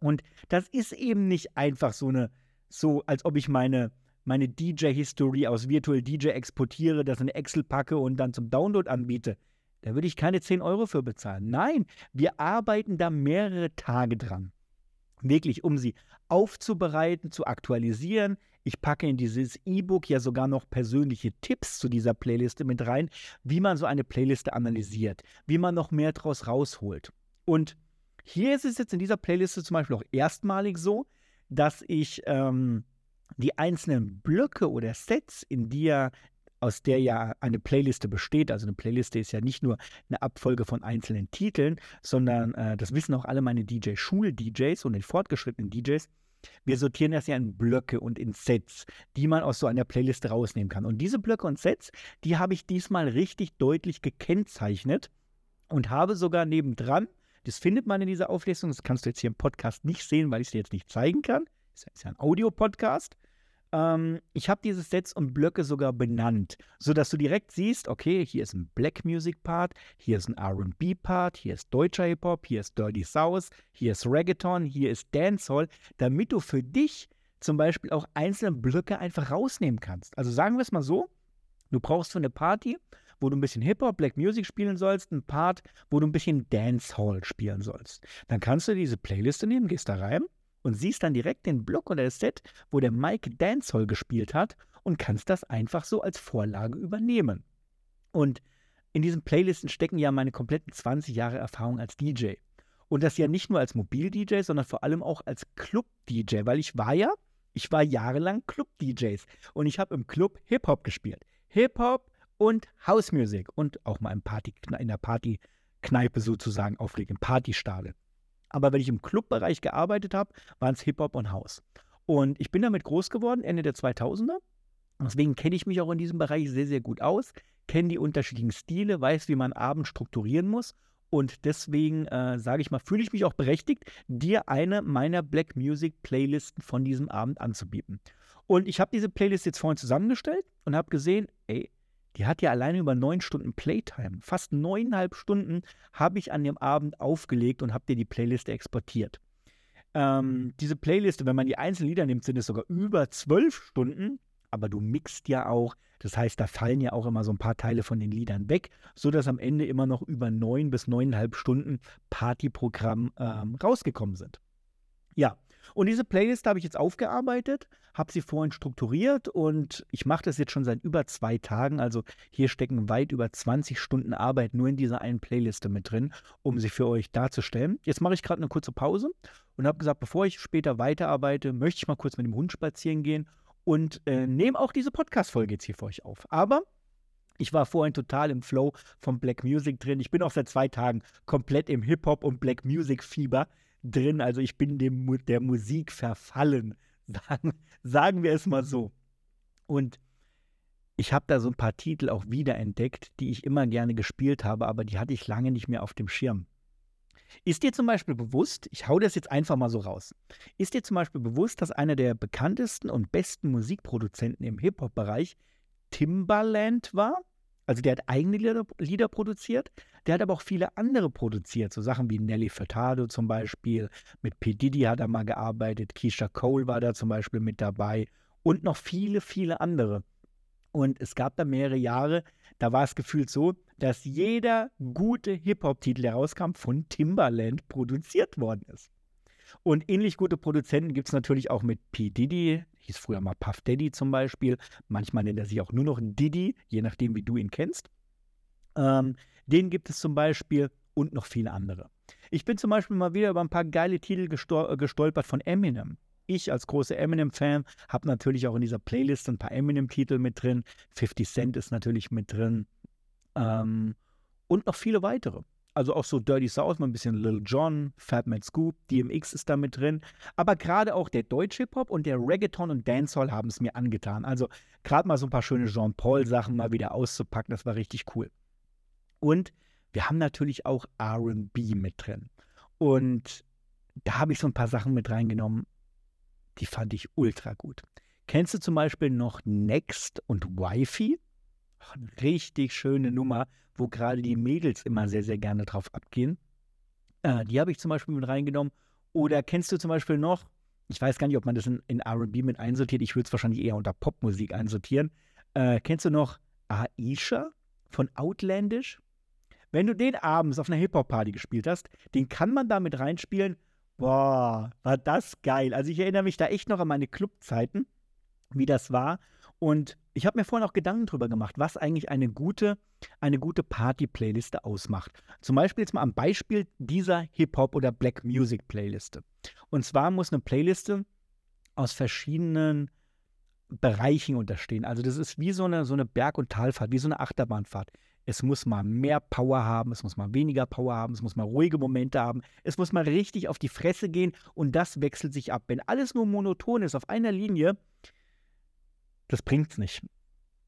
S1: Und das ist eben nicht einfach so eine so, als ob ich meine, meine DJ-Historie aus Virtual DJ exportiere, das in Excel packe und dann zum Download anbiete. Da würde ich keine 10 Euro für bezahlen. Nein, wir arbeiten da mehrere Tage dran. Wirklich, um sie aufzubereiten, zu aktualisieren. Ich packe in dieses E-Book ja sogar noch persönliche Tipps zu dieser Playliste mit rein, wie man so eine Playliste analysiert, wie man noch mehr draus rausholt. Und hier ist es jetzt in dieser Playliste zum Beispiel auch erstmalig so, dass ich ähm, die einzelnen Blöcke oder Sets, in die aus der ja eine Playliste besteht. Also eine Playliste ist ja nicht nur eine Abfolge von einzelnen Titeln, sondern äh, das wissen auch alle meine DJ-Schul-DJs und die fortgeschrittenen DJs. Wir sortieren das ja in Blöcke und in Sets, die man aus so einer Playliste rausnehmen kann. Und diese Blöcke und Sets, die habe ich diesmal richtig deutlich gekennzeichnet und habe sogar nebendran das findet man in dieser Auflistung. Das kannst du jetzt hier im Podcast nicht sehen, weil ich es dir jetzt nicht zeigen kann. Das ist ja ein Audio-Podcast. Ähm, ich habe diese Sets und Blöcke sogar benannt, sodass du direkt siehst, okay, hier ist ein Black Music Part, hier ist ein RB Part, hier ist deutscher Hip-Hop, hier ist Dirty South, hier ist Reggaeton, hier ist Dancehall, damit du für dich zum Beispiel auch einzelne Blöcke einfach rausnehmen kannst. Also sagen wir es mal so, du brauchst für eine Party wo du ein bisschen Hip-Hop, Black Music spielen sollst, ein Part, wo du ein bisschen Dancehall spielen sollst. Dann kannst du diese Playliste nehmen, gehst da rein und siehst dann direkt den Block oder das Set, wo der Mike Dancehall gespielt hat und kannst das einfach so als Vorlage übernehmen. Und in diesen Playlisten stecken ja meine kompletten 20 Jahre Erfahrung als DJ. Und das ja nicht nur als Mobil-DJ, sondern vor allem auch als Club-DJ, weil ich war ja, ich war jahrelang Club-DJs und ich habe im Club Hip-Hop gespielt. Hip-Hop, und House Music und auch mal im Party, in der Partykneipe sozusagen auflegen, Partystade. Aber wenn ich im Clubbereich gearbeitet habe, waren es Hip-Hop und House. Und ich bin damit groß geworden, Ende der 2000er. Deswegen kenne ich mich auch in diesem Bereich sehr, sehr gut aus, kenne die unterschiedlichen Stile, weiß, wie man Abend strukturieren muss. Und deswegen äh, sage ich mal, fühle ich mich auch berechtigt, dir eine meiner Black Music Playlisten von diesem Abend anzubieten. Und ich habe diese Playlist jetzt vorhin zusammengestellt und habe gesehen, ey, die hat ja alleine über neun Stunden Playtime. Fast neuneinhalb Stunden habe ich an dem Abend aufgelegt und habe dir die Playliste exportiert. Ähm, diese Playliste, wenn man die einzelnen Lieder nimmt, sind es sogar über zwölf Stunden. Aber du mixt ja auch. Das heißt, da fallen ja auch immer so ein paar Teile von den Liedern weg, sodass am Ende immer noch über neun bis neuneinhalb Stunden Partyprogramm ähm, rausgekommen sind. Ja, und diese Playlist habe ich jetzt aufgearbeitet, habe sie vorhin strukturiert und ich mache das jetzt schon seit über zwei Tagen. Also hier stecken weit über 20 Stunden Arbeit nur in dieser einen Playliste mit drin, um sie für euch darzustellen. Jetzt mache ich gerade eine kurze Pause und habe gesagt, bevor ich später weiterarbeite, möchte ich mal kurz mit dem Hund spazieren gehen und äh, nehme auch diese Podcast-Folge jetzt hier für euch auf. Aber ich war vorhin total im Flow von Black Music drin. Ich bin auch seit zwei Tagen komplett im Hip-Hop und Black Music-Fieber drin. Also ich bin dem, der Musik verfallen, sagen, sagen wir es mal so. Und ich habe da so ein paar Titel auch wiederentdeckt, die ich immer gerne gespielt habe, aber die hatte ich lange nicht mehr auf dem Schirm. Ist dir zum Beispiel bewusst, ich hau das jetzt einfach mal so raus, ist dir zum Beispiel bewusst, dass einer der bekanntesten und besten Musikproduzenten im Hip-Hop-Bereich Timbaland war? Also der hat eigene Lieder, Lieder, produziert, der hat aber auch viele andere produziert, so Sachen wie Nelly Furtado zum Beispiel, mit P. Diddy hat er mal gearbeitet, Keisha Cole war da zum Beispiel mit dabei und noch viele, viele andere. Und es gab da mehrere Jahre, da war es gefühlt so, dass jeder gute Hip-Hop-Titel, der rauskam, von Timbaland produziert worden ist. Und ähnlich gute Produzenten gibt es natürlich auch mit P. Diddy, hieß früher mal Puff Daddy zum Beispiel. Manchmal nennt er sich auch nur noch Diddy, je nachdem, wie du ihn kennst. Ähm, den gibt es zum Beispiel und noch viele andere. Ich bin zum Beispiel mal wieder über ein paar geile Titel gestol gestolpert von Eminem. Ich als großer Eminem-Fan habe natürlich auch in dieser Playlist ein paar Eminem-Titel mit drin. 50 Cent ist natürlich mit drin. Ähm, und noch viele weitere. Also auch so Dirty South, mal ein bisschen Lil Jon, Fat Man Scoop, DMX ist da mit drin. Aber gerade auch der deutsche Hip-Hop und der Reggaeton und Dancehall haben es mir angetan. Also gerade mal so ein paar schöne Jean-Paul-Sachen mal wieder auszupacken, das war richtig cool. Und wir haben natürlich auch RB mit drin. Und da habe ich so ein paar Sachen mit reingenommen, die fand ich ultra gut. Kennst du zum Beispiel noch Next und Wi-Fi? Eine richtig schöne Nummer, wo gerade die Mädels immer sehr, sehr gerne drauf abgehen. Äh, die habe ich zum Beispiel mit reingenommen. Oder kennst du zum Beispiel noch, ich weiß gar nicht, ob man das in, in RB mit einsortiert, ich würde es wahrscheinlich eher unter Popmusik einsortieren. Äh, kennst du noch Aisha von Outlandish? Wenn du den abends auf einer Hip-Hop-Party gespielt hast, den kann man da mit reinspielen. Boah, war das geil. Also ich erinnere mich da echt noch an meine Clubzeiten, wie das war. Und ich habe mir vorhin auch Gedanken darüber gemacht, was eigentlich eine gute, eine gute Party-Playliste ausmacht. Zum Beispiel jetzt mal am Beispiel dieser Hip-Hop- oder Black Music-Playliste. Und zwar muss eine Playliste aus verschiedenen Bereichen unterstehen. Also das ist wie so eine, so eine Berg- und Talfahrt, wie so eine Achterbahnfahrt. Es muss mal mehr Power haben, es muss mal weniger Power haben, es muss mal ruhige Momente haben, es muss mal richtig auf die Fresse gehen und das wechselt sich ab. Wenn alles nur monoton ist auf einer Linie, das bringt's nicht.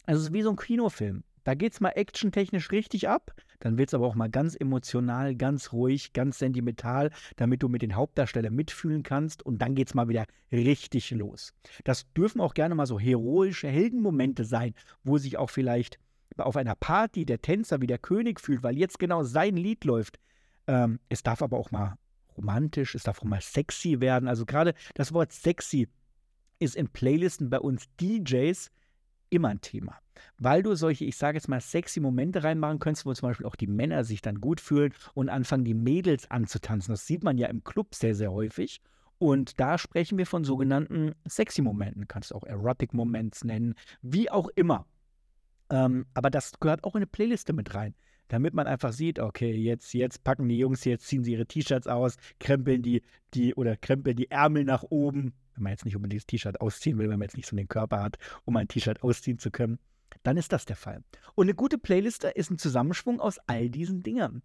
S1: Also es ist wie so ein Kinofilm. Da geht es mal actiontechnisch richtig ab, dann wird es aber auch mal ganz emotional, ganz ruhig, ganz sentimental, damit du mit den Hauptdarstellern mitfühlen kannst und dann geht es mal wieder richtig los. Das dürfen auch gerne mal so heroische Heldenmomente sein, wo sich auch vielleicht auf einer Party der Tänzer wie der König fühlt, weil jetzt genau sein Lied läuft. Ähm, es darf aber auch mal romantisch, es darf auch mal sexy werden. Also gerade das Wort sexy ist in Playlisten bei uns DJs immer ein Thema. Weil du solche, ich sage jetzt mal, sexy Momente reinmachen könntest, wo zum Beispiel auch die Männer sich dann gut fühlen und anfangen, die Mädels anzutanzen. Das sieht man ja im Club sehr, sehr häufig. Und da sprechen wir von sogenannten sexy Momenten. Kannst du auch Erotic Moments nennen, wie auch immer. Ähm, aber das gehört auch in eine Playliste mit rein damit man einfach sieht, okay, jetzt, jetzt packen die Jungs, jetzt ziehen sie ihre T-Shirts aus, krempeln die, die oder krempeln die Ärmel nach oben, wenn man jetzt nicht unbedingt das T-Shirt ausziehen will, wenn man jetzt nicht so den Körper hat, um ein T-Shirt ausziehen zu können, dann ist das der Fall. Und eine gute Playliste ist ein Zusammenschwung aus all diesen Dingen.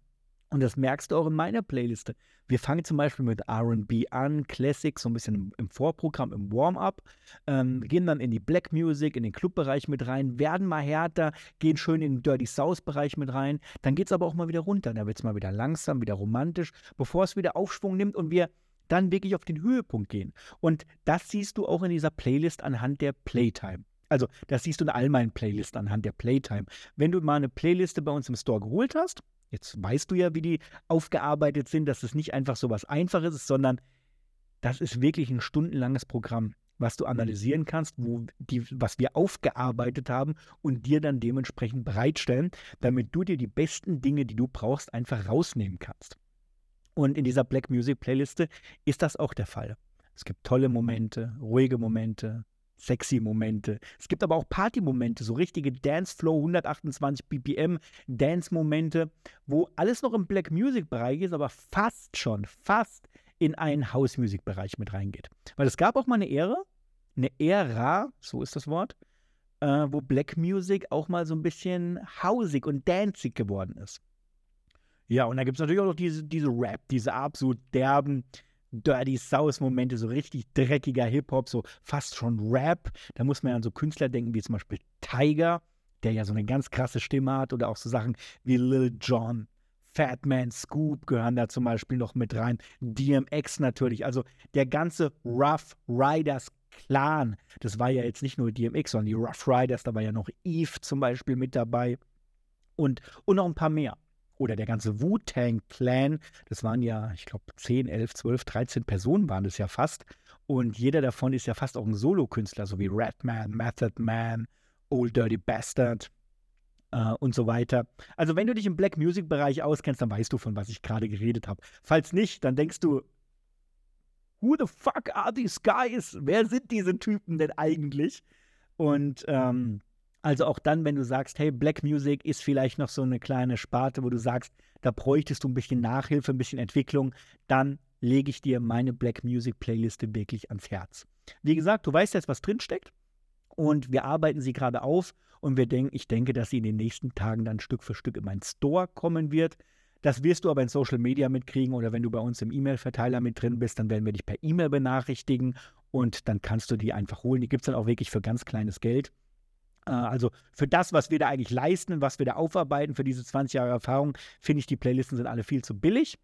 S1: Und das merkst du auch in meiner Playliste. Wir fangen zum Beispiel mit RB an, Classic, so ein bisschen im Vorprogramm, im Warm-up, ähm, gehen dann in die Black Music, in den Clubbereich mit rein, werden mal härter, gehen schön in den Dirty South-Bereich mit rein. Dann geht es aber auch mal wieder runter. Da wird es mal wieder langsam, wieder romantisch, bevor es wieder Aufschwung nimmt und wir dann wirklich auf den Höhepunkt gehen. Und das siehst du auch in dieser Playlist anhand der Playtime. Also, das siehst du in all meinen Playlists anhand der Playtime. Wenn du mal eine Playliste bei uns im Store geholt hast, jetzt weißt du ja, wie die aufgearbeitet sind, dass es nicht einfach so was Einfaches ist, sondern das ist wirklich ein stundenlanges Programm, was du analysieren kannst, wo die, was wir aufgearbeitet haben und dir dann dementsprechend bereitstellen, damit du dir die besten Dinge, die du brauchst, einfach rausnehmen kannst. Und in dieser Black Music Playliste ist das auch der Fall. Es gibt tolle Momente, ruhige Momente, sexy Momente. Es gibt aber auch Party-Momente, so richtige Dance-Flow, 128 BPM Dance-Momente, wo alles noch im Black Music-Bereich ist, aber fast schon, fast in einen House-Music-Bereich mit reingeht. Weil es gab auch mal eine Ära, eine Ära, so ist das Wort, äh, wo Black Music auch mal so ein bisschen hausig und danzig geworden ist. Ja, und da gibt es natürlich auch noch diese, diese Rap, diese absolut derben, Dirty South-Momente, so richtig dreckiger Hip-Hop, so fast schon Rap. Da muss man an so Künstler denken, wie zum Beispiel Tiger, der ja so eine ganz krasse Stimme hat, oder auch so Sachen wie Lil Jon. Fat Man Scoop gehören da zum Beispiel noch mit rein. DMX natürlich. Also der ganze Rough Riders Clan. Das war ja jetzt nicht nur DMX, sondern die Rough Riders. Da war ja noch Eve zum Beispiel mit dabei. Und, und noch ein paar mehr oder der ganze Wu-Tang-Clan, das waren ja, ich glaube, 10, 11, 12, 13 Personen waren das ja fast. Und jeder davon ist ja fast auch ein Solokünstler, so wie Redman, Method Man, Old Dirty Bastard äh, und so weiter. Also, wenn du dich im Black Music-Bereich auskennst, dann weißt du, von was ich gerade geredet habe. Falls nicht, dann denkst du, who the fuck are these guys? Wer sind diese Typen denn eigentlich? Und ähm, also auch dann, wenn du sagst, hey, Black Music ist vielleicht noch so eine kleine Sparte, wo du sagst, da bräuchtest du ein bisschen Nachhilfe, ein bisschen Entwicklung, dann lege ich dir meine Black Music Playliste wirklich ans Herz. Wie gesagt, du weißt jetzt, was drinsteckt und wir arbeiten sie gerade auf und wir denken, ich denke, dass sie in den nächsten Tagen dann Stück für Stück in meinen Store kommen wird. Das wirst du aber in Social Media mitkriegen oder wenn du bei uns im E-Mail-Verteiler mit drin bist, dann werden wir dich per E-Mail benachrichtigen und dann kannst du die einfach holen. Die gibt es dann auch wirklich für ganz kleines Geld. Äh, also für das, was wir da eigentlich leisten, was wir da aufarbeiten, für diese 20 Jahre Erfahrung, finde ich, die Playlisten sind alle viel zu billig.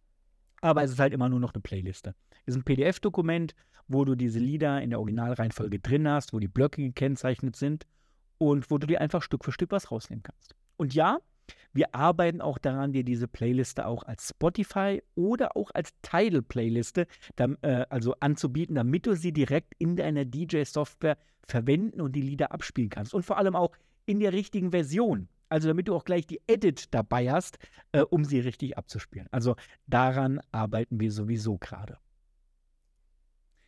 S1: Aber es ist halt immer nur noch eine Playliste. Es ist ein PDF-Dokument, wo du diese Lieder in der Originalreihenfolge drin hast, wo die Blöcke gekennzeichnet sind und wo du dir einfach Stück für Stück was rausnehmen kannst. Und ja, wir arbeiten auch daran, dir diese Playliste auch als Spotify oder auch als Tidal-Playliste äh, also anzubieten, damit du sie direkt in deiner DJ-Software verwenden und die Lieder abspielen kannst. Und vor allem auch in der richtigen Version. Also damit du auch gleich die Edit dabei hast, äh, um sie richtig abzuspielen. Also daran arbeiten wir sowieso gerade.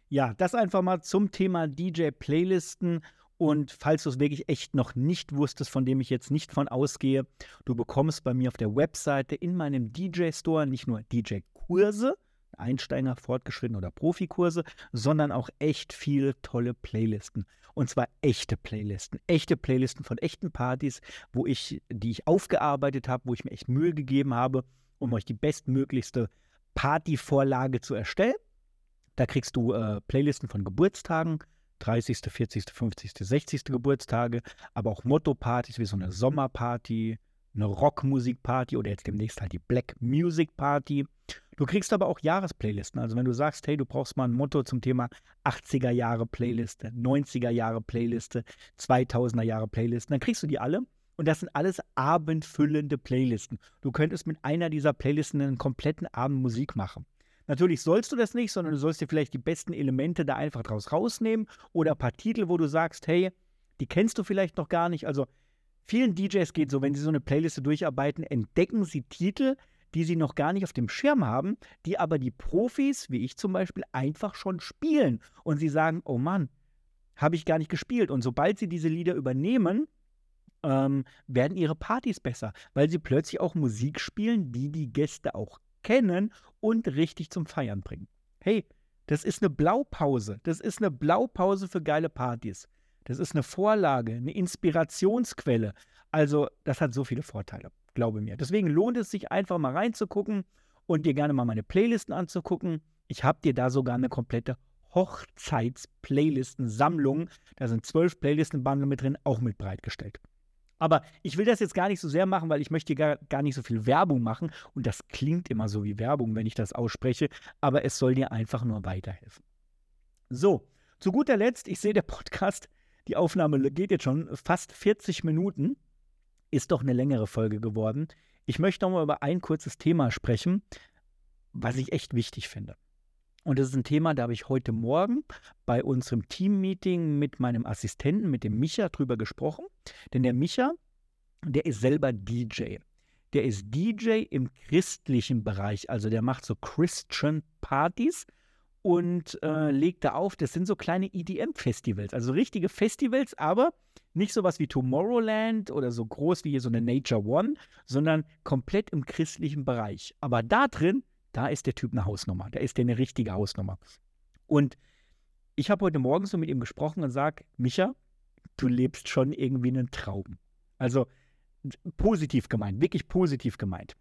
S1: Ja, das einfach mal zum Thema DJ-Playlisten und falls du es wirklich echt noch nicht wusstest, von dem ich jetzt nicht von ausgehe, du bekommst bei mir auf der Webseite in meinem DJ-Store nicht nur DJ-Kurse, Einsteiger, Fortgeschritten oder Profikurse, sondern auch echt viele tolle Playlisten. Und zwar echte Playlisten. Echte Playlisten von echten Partys, wo ich, die ich aufgearbeitet habe, wo ich mir echt Mühe gegeben habe, um euch die bestmöglichste Partyvorlage zu erstellen. Da kriegst du äh, Playlisten von Geburtstagen, 30., 40., 50., 60. Geburtstage, aber auch Motto-Partys wie so eine Sommerparty, eine Rockmusikparty oder jetzt demnächst halt die Black Music Party. Du kriegst aber auch Jahresplaylisten. Also wenn du sagst, hey, du brauchst mal ein Motto zum Thema 80er Jahre Playliste, 90er Jahre Playliste, 2000er Jahre Playlisten, dann kriegst du die alle. Und das sind alles abendfüllende Playlisten. Du könntest mit einer dieser Playlisten einen kompletten Abend Musik machen. Natürlich sollst du das nicht, sondern du sollst dir vielleicht die besten Elemente da einfach draus rausnehmen oder ein paar Titel, wo du sagst, hey, die kennst du vielleicht noch gar nicht. Also vielen DJs geht so, wenn sie so eine Playliste durcharbeiten, entdecken sie Titel, die sie noch gar nicht auf dem Schirm haben, die aber die Profis, wie ich zum Beispiel, einfach schon spielen. Und sie sagen, oh Mann, habe ich gar nicht gespielt. Und sobald sie diese Lieder übernehmen, ähm, werden ihre Partys besser, weil sie plötzlich auch Musik spielen, die die Gäste auch kennen und richtig zum Feiern bringen. Hey, das ist eine Blaupause. Das ist eine Blaupause für geile Partys. Das ist eine Vorlage, eine Inspirationsquelle. Also, das hat so viele Vorteile, glaube mir. Deswegen lohnt es sich einfach mal reinzugucken und dir gerne mal meine Playlisten anzugucken. Ich habe dir da sogar eine komplette Hochzeits-Playlisten-Sammlung. Da sind zwölf Playlisten-Bundle mit drin, auch mit bereitgestellt. Aber ich will das jetzt gar nicht so sehr machen, weil ich möchte gar, gar nicht so viel Werbung machen. Und das klingt immer so wie Werbung, wenn ich das ausspreche. Aber es soll dir einfach nur weiterhelfen. So, zu guter Letzt, ich sehe, der Podcast, die Aufnahme geht jetzt schon fast 40 Minuten. Ist doch eine längere Folge geworden. Ich möchte noch mal über ein kurzes Thema sprechen, was ich echt wichtig finde. Und das ist ein Thema, da habe ich heute Morgen bei unserem Team-Meeting mit meinem Assistenten, mit dem Micha, drüber gesprochen. Denn der Micha, der ist selber DJ. Der ist DJ im christlichen Bereich, also der macht so Christian Partys und äh, legt da auf. Das sind so kleine EDM-Festivals, also richtige Festivals, aber nicht sowas wie Tomorrowland oder so groß wie hier so eine Nature One, sondern komplett im christlichen Bereich. Aber da drin da ist der Typ eine Hausnummer. Da ist der eine richtige Hausnummer. Und ich habe heute Morgen so mit ihm gesprochen und sage, Micha, du lebst schon irgendwie einen Traum. Also positiv gemeint, wirklich positiv gemeint.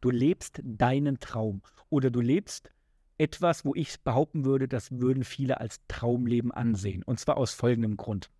S1: Du lebst deinen Traum oder du lebst etwas, wo ich behaupten würde, das würden viele als Traumleben ansehen. Und zwar aus folgendem Grund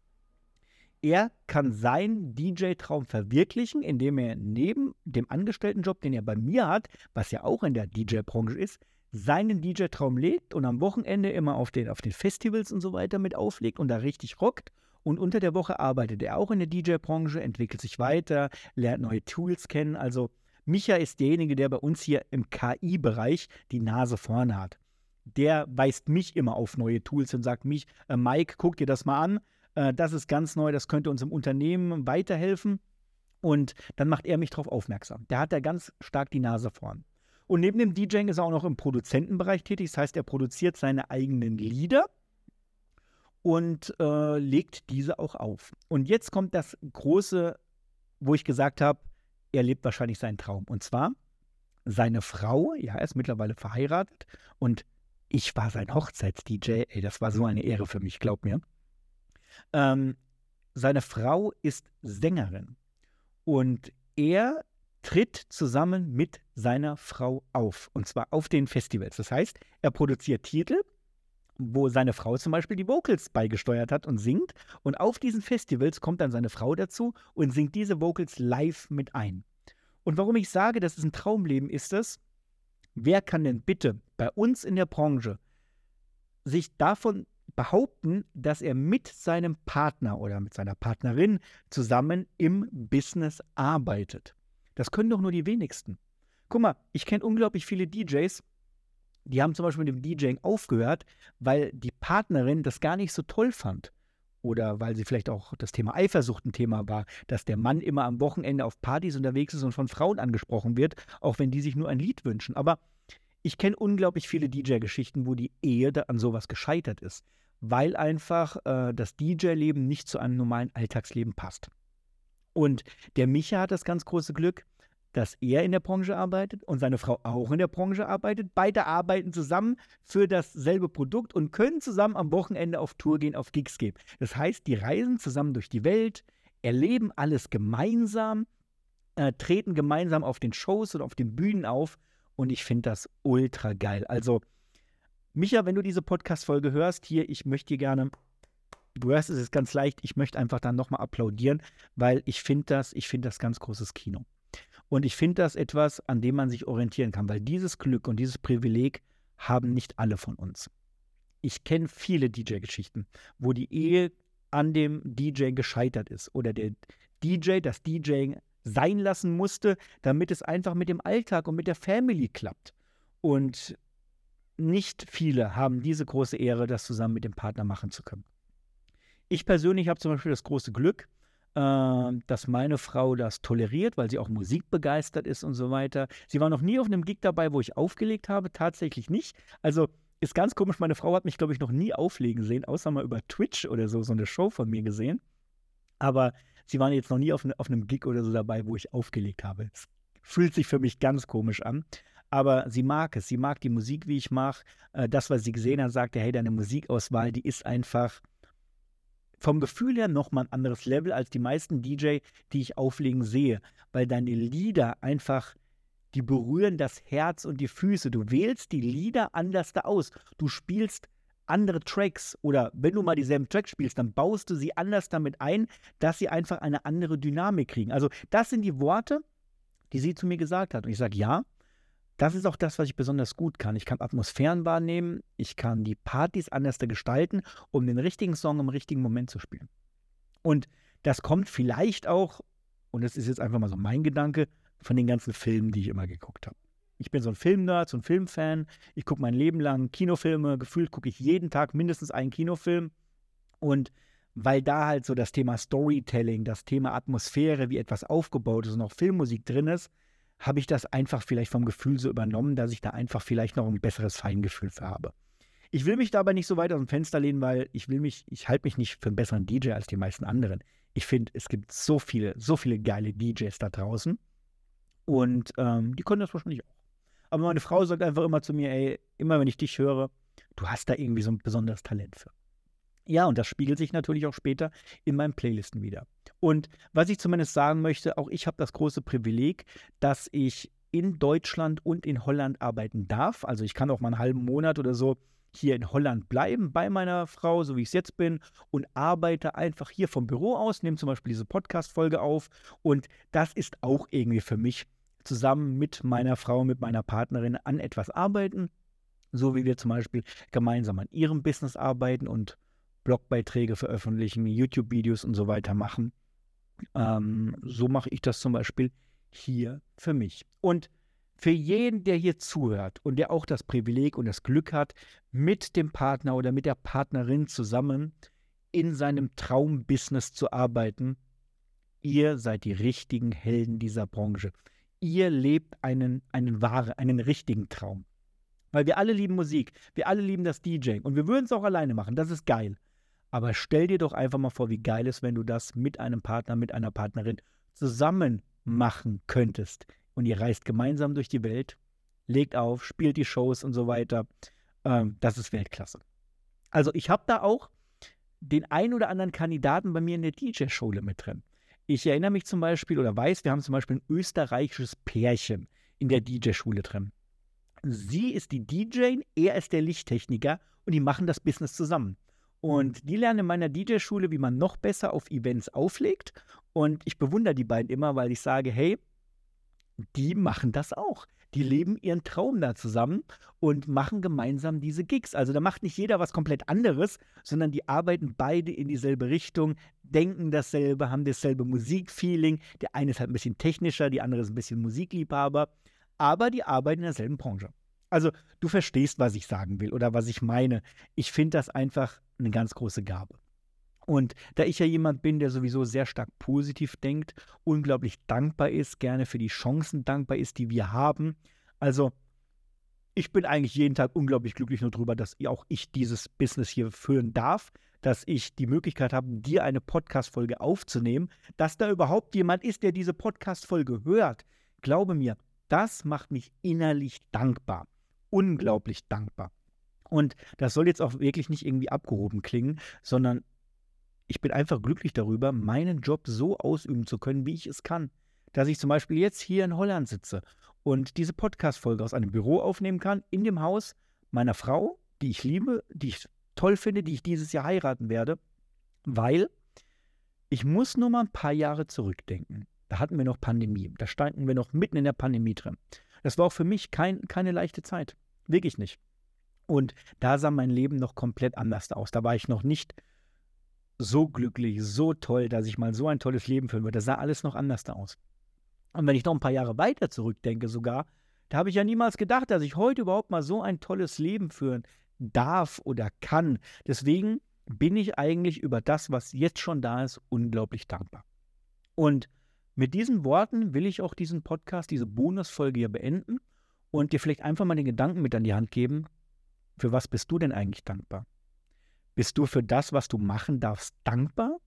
S1: er kann seinen DJ-Traum verwirklichen, indem er neben dem Angestelltenjob, den er bei mir hat, was ja auch in der DJ-Branche ist, seinen DJ-Traum legt und am Wochenende immer auf den, auf den Festivals und so weiter mit auflegt und da richtig rockt. Und unter der Woche arbeitet er auch in der DJ-Branche, entwickelt sich weiter, lernt neue Tools kennen. Also Micha ist derjenige, der bei uns hier im KI-Bereich die Nase vorne hat. Der weist mich immer auf neue Tools und sagt mich, äh, Mike, guck dir das mal an äh, das ist ganz neu, das könnte uns im Unternehmen weiterhelfen. Und dann macht er mich darauf aufmerksam. Der hat da ganz stark die Nase vorn. Und neben dem DJing ist er auch noch im Produzentenbereich tätig. Das heißt, er produziert seine eigenen Lieder und äh, legt diese auch auf. Und jetzt kommt das große, wo ich gesagt habe, er lebt wahrscheinlich seinen Traum. Und zwar seine Frau, ja, er ist mittlerweile verheiratet und ich war sein Hochzeits-DJ. Ey, das war so eine Ehre für mich, glaub mir. Ähm, seine Frau ist Sängerin und er tritt zusammen mit seiner Frau auf und zwar auf den Festivals. Das heißt, er produziert Titel, wo seine Frau zum Beispiel die Vocals beigesteuert hat und singt und auf diesen Festivals kommt dann seine Frau dazu und singt diese Vocals live mit ein. Und warum ich sage, das ist ein Traumleben, ist es, wer kann denn bitte bei uns in der Branche sich davon behaupten, dass er mit seinem Partner oder mit seiner Partnerin zusammen im Business arbeitet. Das können doch nur die wenigsten. Guck mal, ich kenne unglaublich viele DJs, die haben zum Beispiel mit dem DJing aufgehört, weil die Partnerin das gar nicht so toll fand. Oder weil sie vielleicht auch das Thema Eifersucht ein Thema war, dass der Mann immer am Wochenende auf Partys unterwegs ist und von Frauen angesprochen wird, auch wenn die sich nur ein Lied wünschen. Aber ich kenne unglaublich viele DJ-Geschichten, wo die Ehe an sowas gescheitert ist weil einfach äh, das DJ-Leben nicht zu einem normalen Alltagsleben passt. Und der Micha hat das ganz große Glück, dass er in der Branche arbeitet und seine Frau auch in der Branche arbeitet. Beide arbeiten zusammen für dasselbe Produkt und können zusammen am Wochenende auf Tour gehen, auf Gigs gehen. Das heißt, die reisen zusammen durch die Welt, erleben alles gemeinsam, äh, treten gemeinsam auf den Shows und auf den Bühnen auf. Und ich finde das ultra geil. Also Micha, wenn du diese Podcast-Folge hörst, hier, ich möchte dir gerne, du hörst es ist ganz leicht, ich möchte einfach dann nochmal applaudieren, weil ich finde das, ich finde das ganz großes Kino. Und ich finde das etwas, an dem man sich orientieren kann, weil dieses Glück und dieses Privileg haben nicht alle von uns. Ich kenne viele DJ-Geschichten, wo die Ehe an dem DJ gescheitert ist oder der DJ das DJing sein lassen musste, damit es einfach mit dem Alltag und mit der Family klappt. Und nicht viele haben diese große Ehre, das zusammen mit dem Partner machen zu können. Ich persönlich habe zum Beispiel das große Glück, äh, dass meine Frau das toleriert, weil sie auch musikbegeistert ist und so weiter. Sie war noch nie auf einem Gig dabei, wo ich aufgelegt habe, tatsächlich nicht. Also ist ganz komisch, meine Frau hat mich, glaube ich, noch nie auflegen sehen, außer mal über Twitch oder so, so eine Show von mir gesehen. Aber sie waren jetzt noch nie auf, ne, auf einem Gig oder so dabei, wo ich aufgelegt habe. Es fühlt sich für mich ganz komisch an aber sie mag es. Sie mag die Musik, wie ich mache. Äh, das, was sie gesehen hat, sagte, hey, deine Musikauswahl, die ist einfach vom Gefühl her nochmal ein anderes Level als die meisten DJ, die ich auflegen sehe, weil deine Lieder einfach, die berühren das Herz und die Füße. Du wählst die Lieder anders da aus. Du spielst andere Tracks oder wenn du mal dieselben Tracks spielst, dann baust du sie anders damit ein, dass sie einfach eine andere Dynamik kriegen. Also das sind die Worte, die sie zu mir gesagt hat. Und ich sage, ja, das ist auch das, was ich besonders gut kann. Ich kann Atmosphären wahrnehmen, ich kann die Partys anders gestalten, um den richtigen Song im richtigen Moment zu spielen. Und das kommt vielleicht auch, und das ist jetzt einfach mal so mein Gedanke, von den ganzen Filmen, die ich immer geguckt habe. Ich bin so ein Filmnerd, so ein Filmfan. Ich gucke mein Leben lang Kinofilme. Gefühlt gucke ich jeden Tag mindestens einen Kinofilm. Und weil da halt so das Thema Storytelling, das Thema Atmosphäre, wie etwas aufgebaut ist und auch Filmmusik drin ist, habe ich das einfach vielleicht vom Gefühl so übernommen, dass ich da einfach vielleicht noch ein besseres Feingefühl für habe. Ich will mich dabei nicht so weit aus dem Fenster lehnen, weil ich will mich, ich halte mich nicht für einen besseren DJ als die meisten anderen. Ich finde, es gibt so viele, so viele geile DJs da draußen. Und ähm, die können das wahrscheinlich auch. Aber meine Frau sagt einfach immer zu mir, ey, immer wenn ich dich höre, du hast da irgendwie so ein besonderes Talent für. Ja, und das spiegelt sich natürlich auch später in meinen Playlisten wieder. Und was ich zumindest sagen möchte, auch ich habe das große Privileg, dass ich in Deutschland und in Holland arbeiten darf. Also ich kann auch mal einen halben Monat oder so hier in Holland bleiben bei meiner Frau, so wie ich es jetzt bin, und arbeite einfach hier vom Büro aus, nehme zum Beispiel diese Podcast-Folge auf. Und das ist auch irgendwie für mich zusammen mit meiner Frau, mit meiner Partnerin an etwas arbeiten. So wie wir zum Beispiel gemeinsam an ihrem Business arbeiten und Blogbeiträge veröffentlichen, YouTube-Videos und so weiter machen. Ähm, so mache ich das zum Beispiel hier für mich. Und für jeden, der hier zuhört und der auch das Privileg und das Glück hat, mit dem Partner oder mit der Partnerin zusammen in seinem Traumbusiness zu arbeiten, ihr seid die richtigen Helden dieser Branche. ihr lebt einen, einen wahren, einen richtigen Traum. Weil wir alle lieben Musik, wir alle lieben das DJ und wir würden es auch alleine machen, das ist geil. Aber stell dir doch einfach mal vor, wie geil es, wenn du das mit einem Partner, mit einer Partnerin zusammen machen könntest. Und ihr reist gemeinsam durch die Welt, legt auf, spielt die Shows und so weiter. Ähm, das ist Weltklasse. Also ich habe da auch den ein oder anderen Kandidaten bei mir in der DJ-Schule mit drin. Ich erinnere mich zum Beispiel oder weiß, wir haben zum Beispiel ein österreichisches Pärchen in der DJ-Schule drin. Sie ist die DJ, er ist der Lichttechniker und die machen das Business zusammen. Und die lernen in meiner DJ-Schule, wie man noch besser auf Events auflegt. Und ich bewundere die beiden immer, weil ich sage, hey, die machen das auch. Die leben ihren Traum da zusammen und machen gemeinsam diese Gigs. Also da macht nicht jeder was komplett anderes, sondern die arbeiten beide in dieselbe Richtung, denken dasselbe, haben dasselbe Musikfeeling. Der eine ist halt ein bisschen technischer, die andere ist ein bisschen Musikliebhaber, aber die arbeiten in derselben Branche. Also du verstehst, was ich sagen will oder was ich meine. Ich finde das einfach eine ganz große Gabe. Und da ich ja jemand bin, der sowieso sehr stark positiv denkt, unglaublich dankbar ist, gerne für die Chancen dankbar ist, die wir haben. Also ich bin eigentlich jeden Tag unglaublich glücklich nur darüber, dass auch ich dieses Business hier führen darf, dass ich die Möglichkeit habe, dir eine Podcast-Folge aufzunehmen, dass da überhaupt jemand ist, der diese Podcast-Folge hört. Glaube mir, das macht mich innerlich dankbar. Unglaublich dankbar. Und das soll jetzt auch wirklich nicht irgendwie abgehoben klingen, sondern ich bin einfach glücklich darüber, meinen Job so ausüben zu können, wie ich es kann. Dass ich zum Beispiel jetzt hier in Holland sitze und diese Podcast-Folge aus einem Büro aufnehmen kann, in dem Haus meiner Frau, die ich liebe, die ich toll finde, die ich dieses Jahr heiraten werde, weil ich muss nur mal ein paar Jahre zurückdenken. Da hatten wir noch Pandemie. Da standen wir noch mitten in der Pandemie drin. Das war auch für mich kein, keine leichte Zeit. Wirklich nicht. Und da sah mein Leben noch komplett anders aus. Da war ich noch nicht so glücklich, so toll, dass ich mal so ein tolles Leben führen würde. Da sah alles noch anders aus. Und wenn ich noch ein paar Jahre weiter zurückdenke sogar, da habe ich ja niemals gedacht, dass ich heute überhaupt mal so ein tolles Leben führen darf oder kann. Deswegen bin ich eigentlich über das, was jetzt schon da ist, unglaublich dankbar. Und mit diesen Worten will ich auch diesen Podcast, diese Bonusfolge hier beenden und dir vielleicht einfach mal den Gedanken mit an die Hand geben, für was bist du denn eigentlich dankbar? Bist du für das, was du machen darfst, dankbar?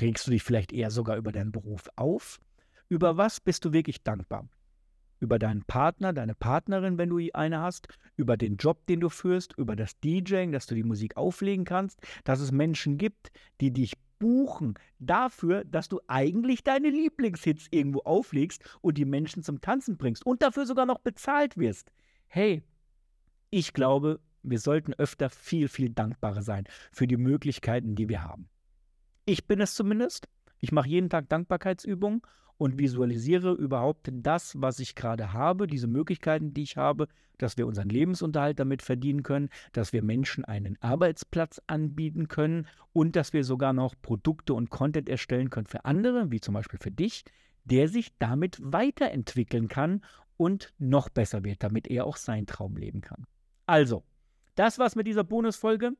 S1: Regst du dich vielleicht eher sogar über deinen Beruf auf? Über was bist du wirklich dankbar? Über deinen Partner, deine Partnerin, wenn du eine hast, über den Job, den du führst, über das DJing, dass du die Musik auflegen kannst, dass es Menschen gibt, die dich buchen dafür, dass du eigentlich deine Lieblingshits irgendwo auflegst und die Menschen zum Tanzen bringst und dafür sogar noch bezahlt wirst. Hey, ich glaube, wir sollten öfter viel, viel dankbarer sein für die Möglichkeiten, die wir haben. Ich bin es zumindest. Ich mache jeden Tag Dankbarkeitsübungen und visualisiere überhaupt das, was ich gerade habe, diese Möglichkeiten, die ich habe, dass wir unseren Lebensunterhalt damit verdienen können, dass wir Menschen einen Arbeitsplatz anbieten können und dass wir sogar noch Produkte und Content erstellen können für andere, wie zum Beispiel für dich, der sich damit weiterentwickeln kann und noch besser wird, damit er auch seinen Traum leben kann. Also, das war's mit dieser Bonusfolge.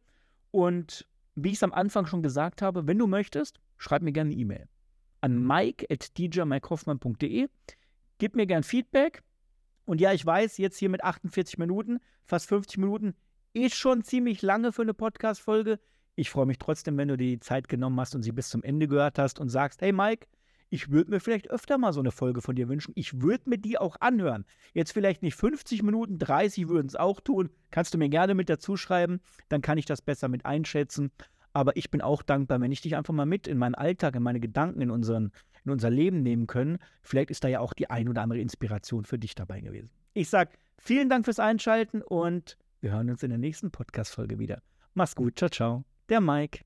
S1: Und wie ich es am Anfang schon gesagt habe, wenn du möchtest, schreib mir gerne eine E-Mail an mike.djmikehoffmann.de. Gib mir gern Feedback. Und ja, ich weiß, jetzt hier mit 48 Minuten, fast 50 Minuten, ist schon ziemlich lange für eine Podcast-Folge. Ich freue mich trotzdem, wenn du die Zeit genommen hast und sie bis zum Ende gehört hast und sagst, hey Mike, ich würde mir vielleicht öfter mal so eine Folge von dir wünschen. Ich würde mir die auch anhören. Jetzt vielleicht nicht 50 Minuten, 30 würden es auch tun. Kannst du mir gerne mit dazu schreiben, dann kann ich das besser mit einschätzen. Aber ich bin auch dankbar, wenn ich dich einfach mal mit in meinen Alltag, in meine Gedanken, in, unseren, in unser Leben nehmen können. Vielleicht ist da ja auch die ein oder andere Inspiration für dich dabei gewesen. Ich sage vielen Dank fürs Einschalten und wir hören uns in der nächsten Podcast-Folge wieder. Mach's gut, ciao, ciao. Der Mike.